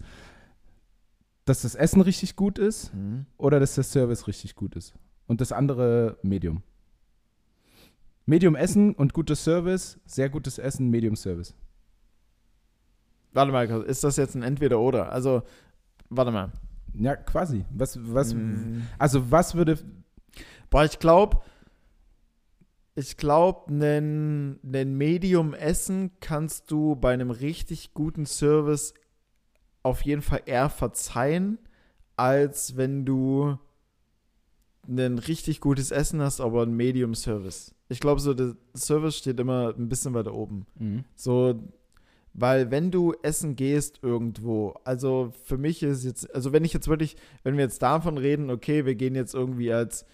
dass das Essen richtig gut ist
Mhm.
oder dass der Service richtig gut ist? Und das andere Medium. Medium Essen und gutes Service, sehr gutes Essen, Medium Service.
Warte mal, ist das jetzt ein Entweder-Oder? Also, warte mal.
Ja, quasi. Was, was,
Mhm.
also was würde,
Boah, ich glaube, ich glaube, ein Medium-Essen kannst du bei einem richtig guten Service auf jeden Fall eher verzeihen, als wenn du ein richtig gutes Essen hast, aber ein Medium-Service. Ich glaube, so der Service steht immer ein bisschen weiter oben.
Mhm.
So, weil wenn du essen gehst irgendwo, also für mich ist jetzt, also wenn ich jetzt wirklich, wenn wir jetzt davon reden, okay, wir gehen jetzt irgendwie als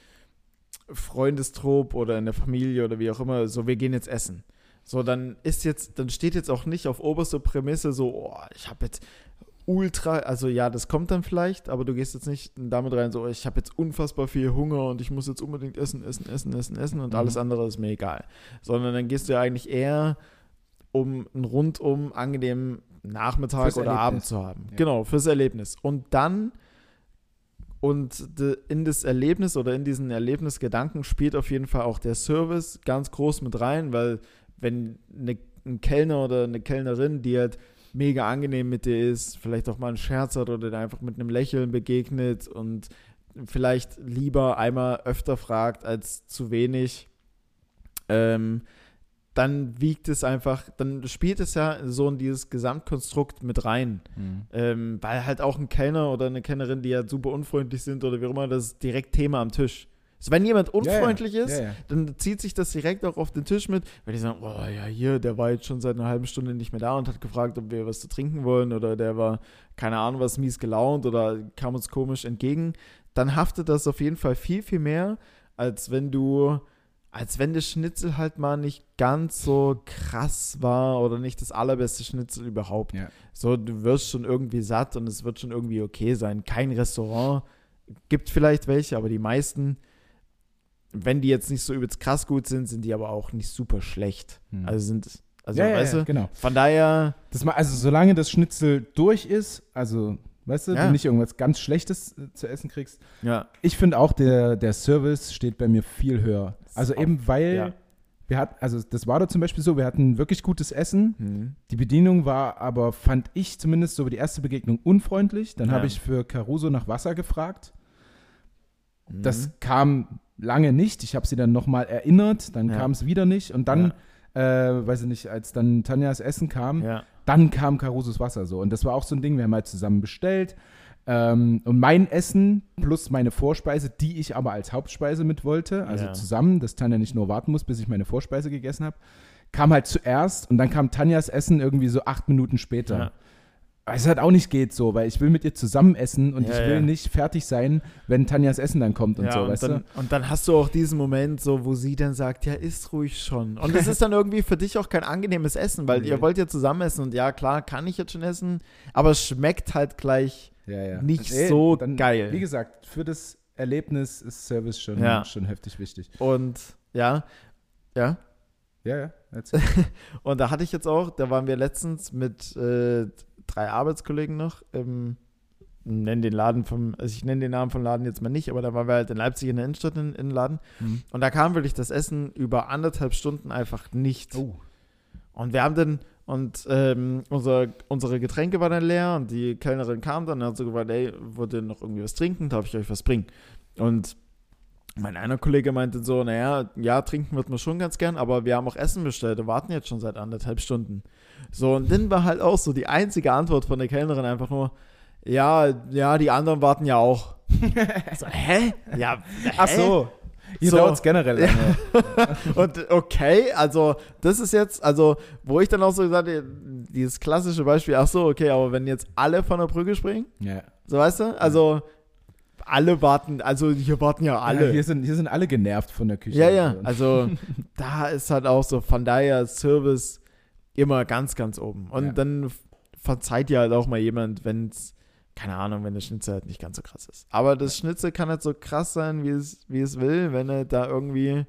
Freundestrop oder in der Familie oder wie auch immer, so wir gehen jetzt essen. So, dann ist jetzt, dann steht jetzt auch nicht auf oberster Prämisse so, oh, ich habe jetzt ultra, also ja, das kommt dann vielleicht, aber du gehst jetzt nicht damit rein, so, ich habe jetzt unfassbar viel Hunger und ich muss jetzt unbedingt essen, essen, essen, essen, essen und
Mhm.
alles andere ist mir egal. Sondern dann gehst du ja eigentlich eher, um einen rundum angenehmen Nachmittag
Fürs
oder
Erlebnis.
Abend zu haben.
Ja.
Genau, fürs Erlebnis. Und dann und in das Erlebnis oder in diesen Erlebnisgedanken spielt auf jeden Fall auch der Service ganz groß mit rein, weil wenn eine, ein Kellner oder eine Kellnerin, die halt mega angenehm mit dir ist, vielleicht auch mal einen Scherz hat oder dir einfach mit einem Lächeln begegnet und vielleicht lieber einmal öfter fragt als zu wenig, ähm, dann wiegt es einfach, dann spielt es ja so in dieses Gesamtkonstrukt mit rein.
Mhm.
Ähm, weil halt auch ein Kellner oder eine Kellnerin, die halt super unfreundlich sind oder wie auch immer, das ist direkt Thema am Tisch. Also wenn jemand unfreundlich
ja,
ist,
Ja, ja.
dann zieht sich das direkt auch auf den Tisch mit, weil die sagen, oh ja, hier, der war jetzt schon seit einer halben Stunde nicht mehr da und hat gefragt, ob wir was zu trinken wollen oder der war, keine Ahnung, was mies gelaunt oder kam uns komisch entgegen, dann haftet das auf jeden Fall viel, viel mehr, als wenn du, als wenn das Schnitzel halt mal nicht ganz so krass war oder nicht das allerbeste Schnitzel überhaupt.
Ja.
So, du wirst schon irgendwie satt und es wird schon irgendwie okay sein. Kein Restaurant, gibt vielleicht welche, aber die meisten, wenn die jetzt nicht so übelst krass gut sind, sind die aber auch nicht super schlecht.
Mhm.
Also sind, also
ja,
weißt
ja,
du,
genau.
von daher,
Das also solange das Schnitzel durch ist, also weißt du,
Ja.
du nicht irgendwas ganz Schlechtes äh, zu essen kriegst.
ja,
Ich finde auch, der, der Service steht bei mir viel höher. Also
Auf-
eben weil
ja.
wir hatten, also das war da zum Beispiel so, wir hatten wirklich gutes Essen.
hm,
Die Bedienung war aber, fand ich zumindest so die erste Begegnung unfreundlich. Dann
Ja.
habe ich für Caruso nach Wasser gefragt.
hm,
Das kam lange nicht. Ich habe sie dann nochmal erinnert, dann kam es wieder nicht. Und dann, äh, weiß ich nicht, als dann Tanjas Essen kam,
ja,
dann kam Carusos Wasser so. Und das war auch so ein Ding, wir haben halt zusammen bestellt. Ähm, und mein Essen plus meine Vorspeise, die ich aber als Hauptspeise mit wollte, also
Ja.
zusammen, dass Tanja nicht nur warten muss, bis ich meine Vorspeise gegessen habe, kam halt zuerst und dann kam Tanjas Essen irgendwie so acht Minuten später.
ja.
Weil es halt auch nicht geht so, weil ich will mit ihr zusammen essen und
Ja,
ich will
ja.
nicht fertig sein, wenn Tanjas Essen dann kommt und
ja,
so,
und,
weißt
dann,
du?
und dann hast du auch diesen Moment, so, wo sie dann sagt, ja, isst ruhig schon. Und das ist dann irgendwie für dich auch kein angenehmes Essen, weil
Nee.
ihr wollt ja zusammen essen und ja, klar, kann ich jetzt schon essen, aber es schmeckt halt gleich
Ja, ja.
nicht so
dann,
geil.
Wie gesagt, für das Erlebnis ist Service schon, schon heftig wichtig.
Und ja, ja.
Ja, ja.
Und da hatte ich jetzt auch, da waren wir letztens mit äh, drei Arbeitskollegen noch, ähm, nennen den Laden vom, also ich nenne den Namen vom Laden jetzt mal nicht, aber da waren wir halt in Leipzig in der Innenstadt in, in den Laden
Mhm.
und da kam wirklich das Essen über anderthalb Stunden einfach nicht.
Oh.
Und wir haben dann, und ähm, unser, unsere Getränke waren dann leer und die Kellnerin kam dann und hat so gefragt, ey, wollt ihr noch irgendwie was trinken? Darf ich euch was bringen? Und mein einer Kollege meinte so, naja, ja, trinken wird man schon ganz gern, aber wir haben auch Essen bestellt und warten jetzt schon seit anderthalb Stunden. So, und dann war halt auch so die einzige Antwort von der Kellnerin einfach nur, ja, ja, die anderen warten ja auch. so, hä? Ja, hä?
Ach so. Hier
So.
dauert es generell lange.
Und okay, also das ist jetzt, also wo ich dann auch so gesagt habe, dieses klassische Beispiel, ach so, okay, aber wenn jetzt alle von der Brücke springen,
Ja.
so weißt du, also alle warten, also hier warten ja alle.
Ja, hier, sind, hier sind alle genervt von der Küche.
Ja, ja, also da ist halt auch so, von daher Service immer ganz, ganz oben. Und
Ja.
dann verzeiht ja halt auch mal jemand, wenn es, keine Ahnung, wenn der Schnitzel halt nicht ganz so krass ist. Aber das Schnitzel kann halt so krass sein, wie es, wie es will, wenn er da irgendwie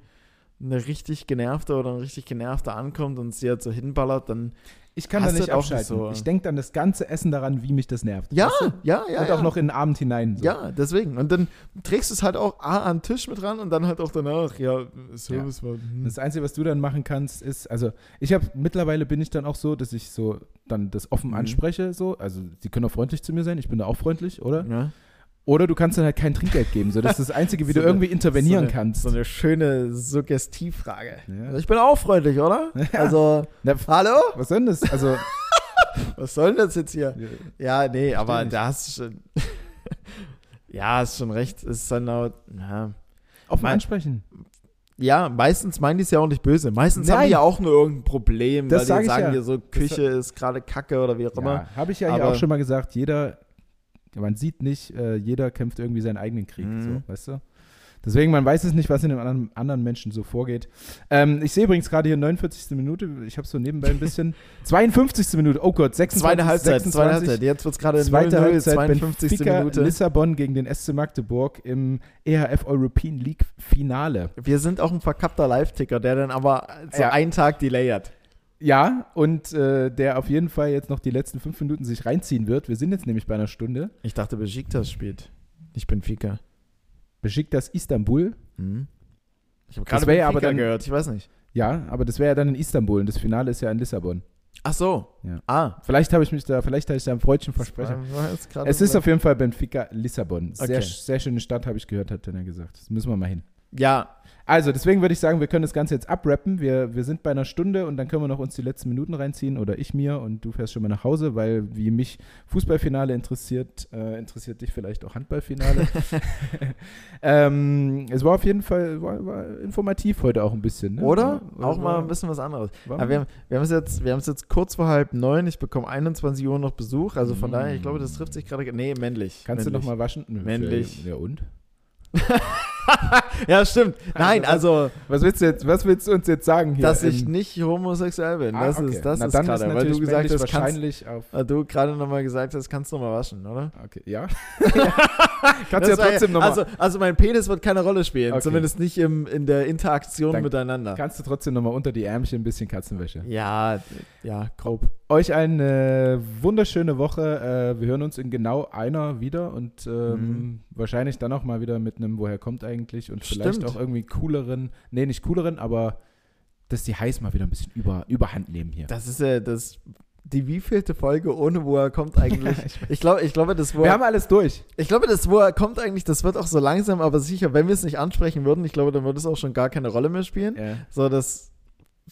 eine richtig genervte oder ein richtig genervter ankommt und sie halt so hinballert, dann
Ich kann da nicht abschalten.
so?
Ich denke dann das ganze Essen daran, wie mich das nervt.
ja,
Weißt du?
ja, ja.
Und
ja.
auch noch in den Abend hinein. So.
Ja, deswegen. Und dann trägst du es halt auch A, an den Tisch mit ran und dann halt auch danach, ja, Service war. Hm.
Das Einzige, was du dann machen kannst, ist, also ich habe mittlerweile bin ich dann auch so, dass ich so dann das offen
Mhm.
anspreche, so. Also sie können auch freundlich zu mir sein, ich bin da auch freundlich, oder?
ja.
Oder du kannst dann halt kein Trinkgeld geben. So, das ist das Einzige, wie
So
du irgendwie intervenieren
so eine,
kannst.
So eine schöne Suggestivfrage.
Ja.
Also ich bin auch freundlich, oder? Also,
Na,
hallo?
was soll denn das? Also,
Was soll denn das jetzt hier? Ja, nee, aber
nicht.
da hast du schon. ja, hast schon recht. Ist dann auch. Ja.
offen
Mein-
ansprechen.
ja, meistens meinen die es ja auch nicht böse. Meistens haben
Nein.
die ja auch nur irgendein Problem,
Das
weil die sagen
ja.
dir so, Küche ist gerade kacke oder wie auch immer.
Ja, habe ich ja hier auch schon mal gesagt, jeder, man sieht nicht, äh, jeder kämpft irgendwie seinen eigenen Krieg,
Mhm.
so, weißt du? Deswegen, man weiß es nicht, was in den anderen, anderen Menschen so vorgeht. Ähm, ich sehe übrigens gerade hier 49. Minute, ich habe so nebenbei ein bisschen. 52. Minute, oh Gott, 26,
Zweite Halbzeit,
26,
zweite Halbzeit. Jetzt wird es gerade
Zweite
0-0,
Halbzeit,
52.
Benfica
Minute.
Lissabon gegen den SC Magdeburg im EHF European League Finale.
Wir sind auch ein verkappter Live-Ticker, der dann aber so
Ja.
einen Tag Delay hat.
Ja, und äh, der auf jeden Fall jetzt noch die letzten fünf Minuten sich reinziehen wird. Wir sind jetzt nämlich bei einer Stunde.
Ich dachte, Besiktas spielt. Ich bin Fika.
Besiktas Istanbul.
Hm? Ich habe
Das
gerade Benfica
aber dann-
gehört, ich weiß nicht.
Ja, aber das wäre ja dann in Istanbul und das Finale ist ja in Lissabon.
Ach so.
Ja.
Ah.
Vielleicht habe ich mich da, vielleicht habe ich da ein Freudchen versprechen.
Das war jetzt gerade
Es ist auf jeden Fall Benfica Lissabon. Sehr,
Okay.
sehr schöne Stadt, habe ich gehört, hat er gesagt. Das müssen wir mal hin.
Ja,
Also, deswegen würde ich sagen, wir können das Ganze jetzt abrappen. Wir, wir sind bei einer Stunde und dann können wir noch uns die letzten Minuten reinziehen oder ich mir und du fährst schon mal nach Hause, weil wie mich Fußballfinale interessiert, äh, interessiert dich vielleicht auch Handballfinale. ähm, es war auf jeden Fall war, war informativ heute auch ein bisschen. Ne?
oder?
War-
Auch mal ein bisschen was anderes. Aber wir, haben- wir haben es jetzt, wir haben es jetzt kurz vor halb neun. Ich bekomme 21 Uhr noch Besuch. Also von
Mm.
daher, ich glaube, das trifft sich gerade. Nee, männlich.
Kannst
männlich.
du noch mal waschen? Nö,
Männlich.
Ja, und?
ja, stimmt. Nein, also,
Was willst du jetzt, was willst du uns jetzt sagen hier?
dass ich nicht homosexuell bin.
Ah,
das
okay.
ist, das
Na,
ist gerade, weil du gesagt hast, kannst,
wahrscheinlich auf.
weil du gerade nochmal gesagt hast, kannst du nochmal waschen, oder?
Okay, ja. Kannst du ja
Das war
trotzdem nochmal.
Also, also mein Penis wird keine Rolle spielen,
Okay.
zumindest nicht im, in der Interaktion
Dann
miteinander.
Kannst du trotzdem nochmal unter die Ärmchen ein bisschen Katzenwäsche.
Ja, ja, grob.
Euch eine wunderschöne Woche. Äh, wir hören uns in genau einer wieder und ähm,
Mhm.
wahrscheinlich dann auch mal wieder mit einem Woher kommt eigentlich und vielleicht
Stimmt.
auch irgendwie cooleren, nee, nicht cooleren, aber dass die Heiß mal wieder ein bisschen über, überhand nehmen hier.
Das ist ja das. Die wievielte Folge ohne wo er kommt eigentlich? ich glaube, ich glaube, das wo
wir haben alles durch.
ich glaube, das wo er kommt eigentlich, das wird auch so langsam, aber sicher, wenn wir es nicht ansprechen würden, ich glaube, dann würde es auch schon gar keine Rolle mehr spielen.
Ja.
So, das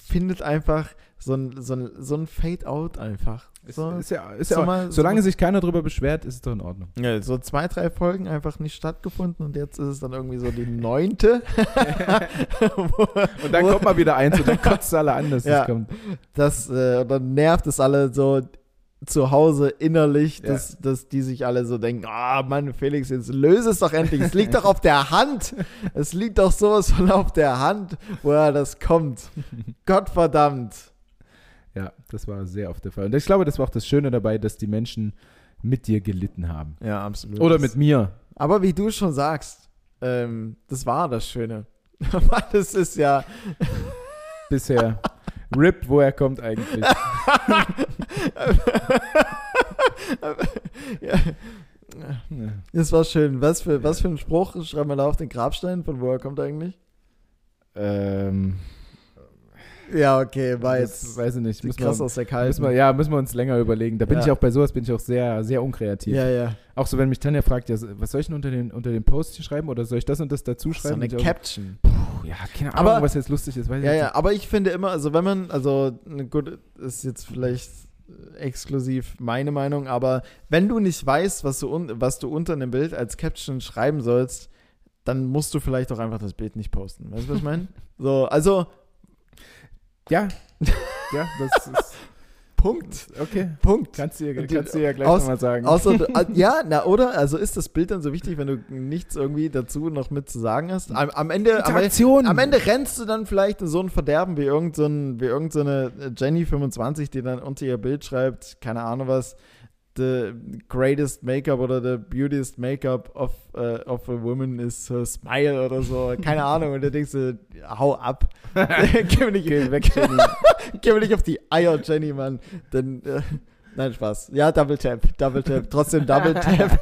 findet einfach so ein, so ein, so ein Fade-out einfach.
Ist,
So,
ist ja, ist
so
ja auch,
mal-
solange
so-
sich keiner drüber beschwert, ist es doch in Ordnung.
ja, so zwei, drei Folgen einfach nicht stattgefunden und jetzt ist es dann irgendwie so die neunte.
Und dann kommt mal wieder eins und dann kotzt alle an, dass
Ja.
das kommt.
das, äh, dann nervt es alle so zu Hause innerlich,
Ja.
dass, dass die sich alle so denken, ah Mann, Felix, jetzt löse es doch endlich. Es liegt doch auf der Hand. Es liegt doch sowas von auf der Hand, woher das kommt. Gottverdammt.
Ja, das war sehr oft der Fall. Und ich glaube, das war auch das Schöne dabei, dass die Menschen mit dir gelitten haben.
Ja, absolut.
Oder mit mir.
Aber wie du schon sagst, ähm, das war das Schöne. Das ist ja,
Bisher. RIP, woher kommt eigentlich?
ja, das war schön. Was für, was für ein Spruch schreiben wir da auf den Grabstein? Von woher kommt eigentlich?
ähm,
Ja, okay, war
das
jetzt
weiß ich nicht. Müssen
krass
wir,
aus der
müssen
Kalten.
wir, ja, müssen wir uns länger überlegen. Da bin
Ja.
ich auch bei sowas bin ich auch sehr, sehr unkreativ.
ja, ja.
Auch so, wenn mich Tanja fragt, ja, was soll ich denn unter den, unter den Post hier schreiben oder soll ich das und das dazu
So
schreiben?
eine
ich auch-
Caption.
Puh, ja, keine Ahnung,
Aber-
was jetzt lustig ist. Weiß ich
Ja, ja, aber ich finde immer, also wenn man, also gut, ist jetzt vielleicht exklusiv meine Meinung, aber wenn du nicht weißt, was du, un was du unter einem Bild als Caption schreiben sollst, dann musst du vielleicht auch einfach das Bild nicht posten. Weißt du, was ich meine? So, also.
Ja, ja, das ist
Punkt.
okay.
Punkt.
Kannst du,
Und
kannst du ja gleich nochmal sagen.
Außer, ah, ja, na, oder? Also ist das Bild dann so wichtig, wenn du nichts irgendwie dazu noch mit zu sagen hast? Am, am Ende, am. Am Ende rennst du dann vielleicht in so ein Verderben wie irgendeine so ein- wie irgend so eine Jenny25, die dann unter ihr Bild schreibt, keine Ahnung was, the greatest makeup oder the beautiest makeup of, uh, of a woman is her smile oder so. Keine Ahnung. Und dann denkst du, hau ab. geh, mir nicht,
Geh weg, Jenny.
geh mir nicht auf die Eier, Jenny, Mann. Denn, äh, nein, Spaß. Ja, Double Tap, Double Tap. Trotzdem Double Tap.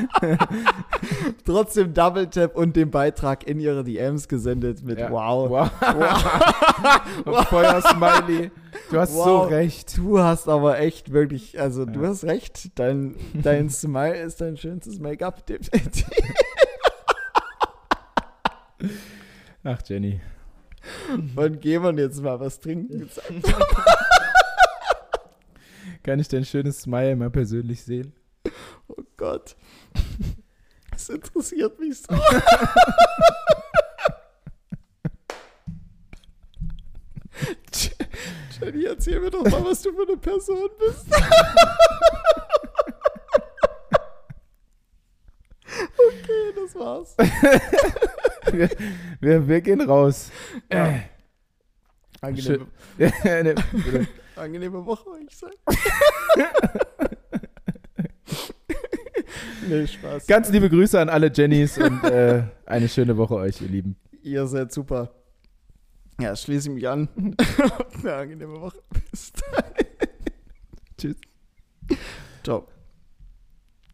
Trotzdem Double Tap und den Beitrag in ihre DMs gesendet mit
Ja.
Wow.
Wow. Und Feuer-Smiley. Du hast so
Wow.
recht.
Du hast aber echt wirklich, also du
Ja.
hast recht, dein, dein Smile ist dein schönstes Make-up.
Ach, Jenny.
Und gehen wir jetzt mal was trinken.
Kann ich dein schönes Smile mal persönlich sehen?
Oh Gott. Das interessiert mich so. Jenny, erzähl mir doch mal, was du für eine Person bist. Okay, das war's.
Wir, wir, wir gehen raus.
Ja. Angenehme,
Ne,
angenehme Woche, ich sagen. nee, Spaß.
Ganz liebe Grüße an alle Jennys und äh, eine schöne Woche euch, ihr Lieben.
Ihr seid super. Ja, schließe ich mich an. Eine angenehme Woche. Bis dann.
Tschüss.
Ciao.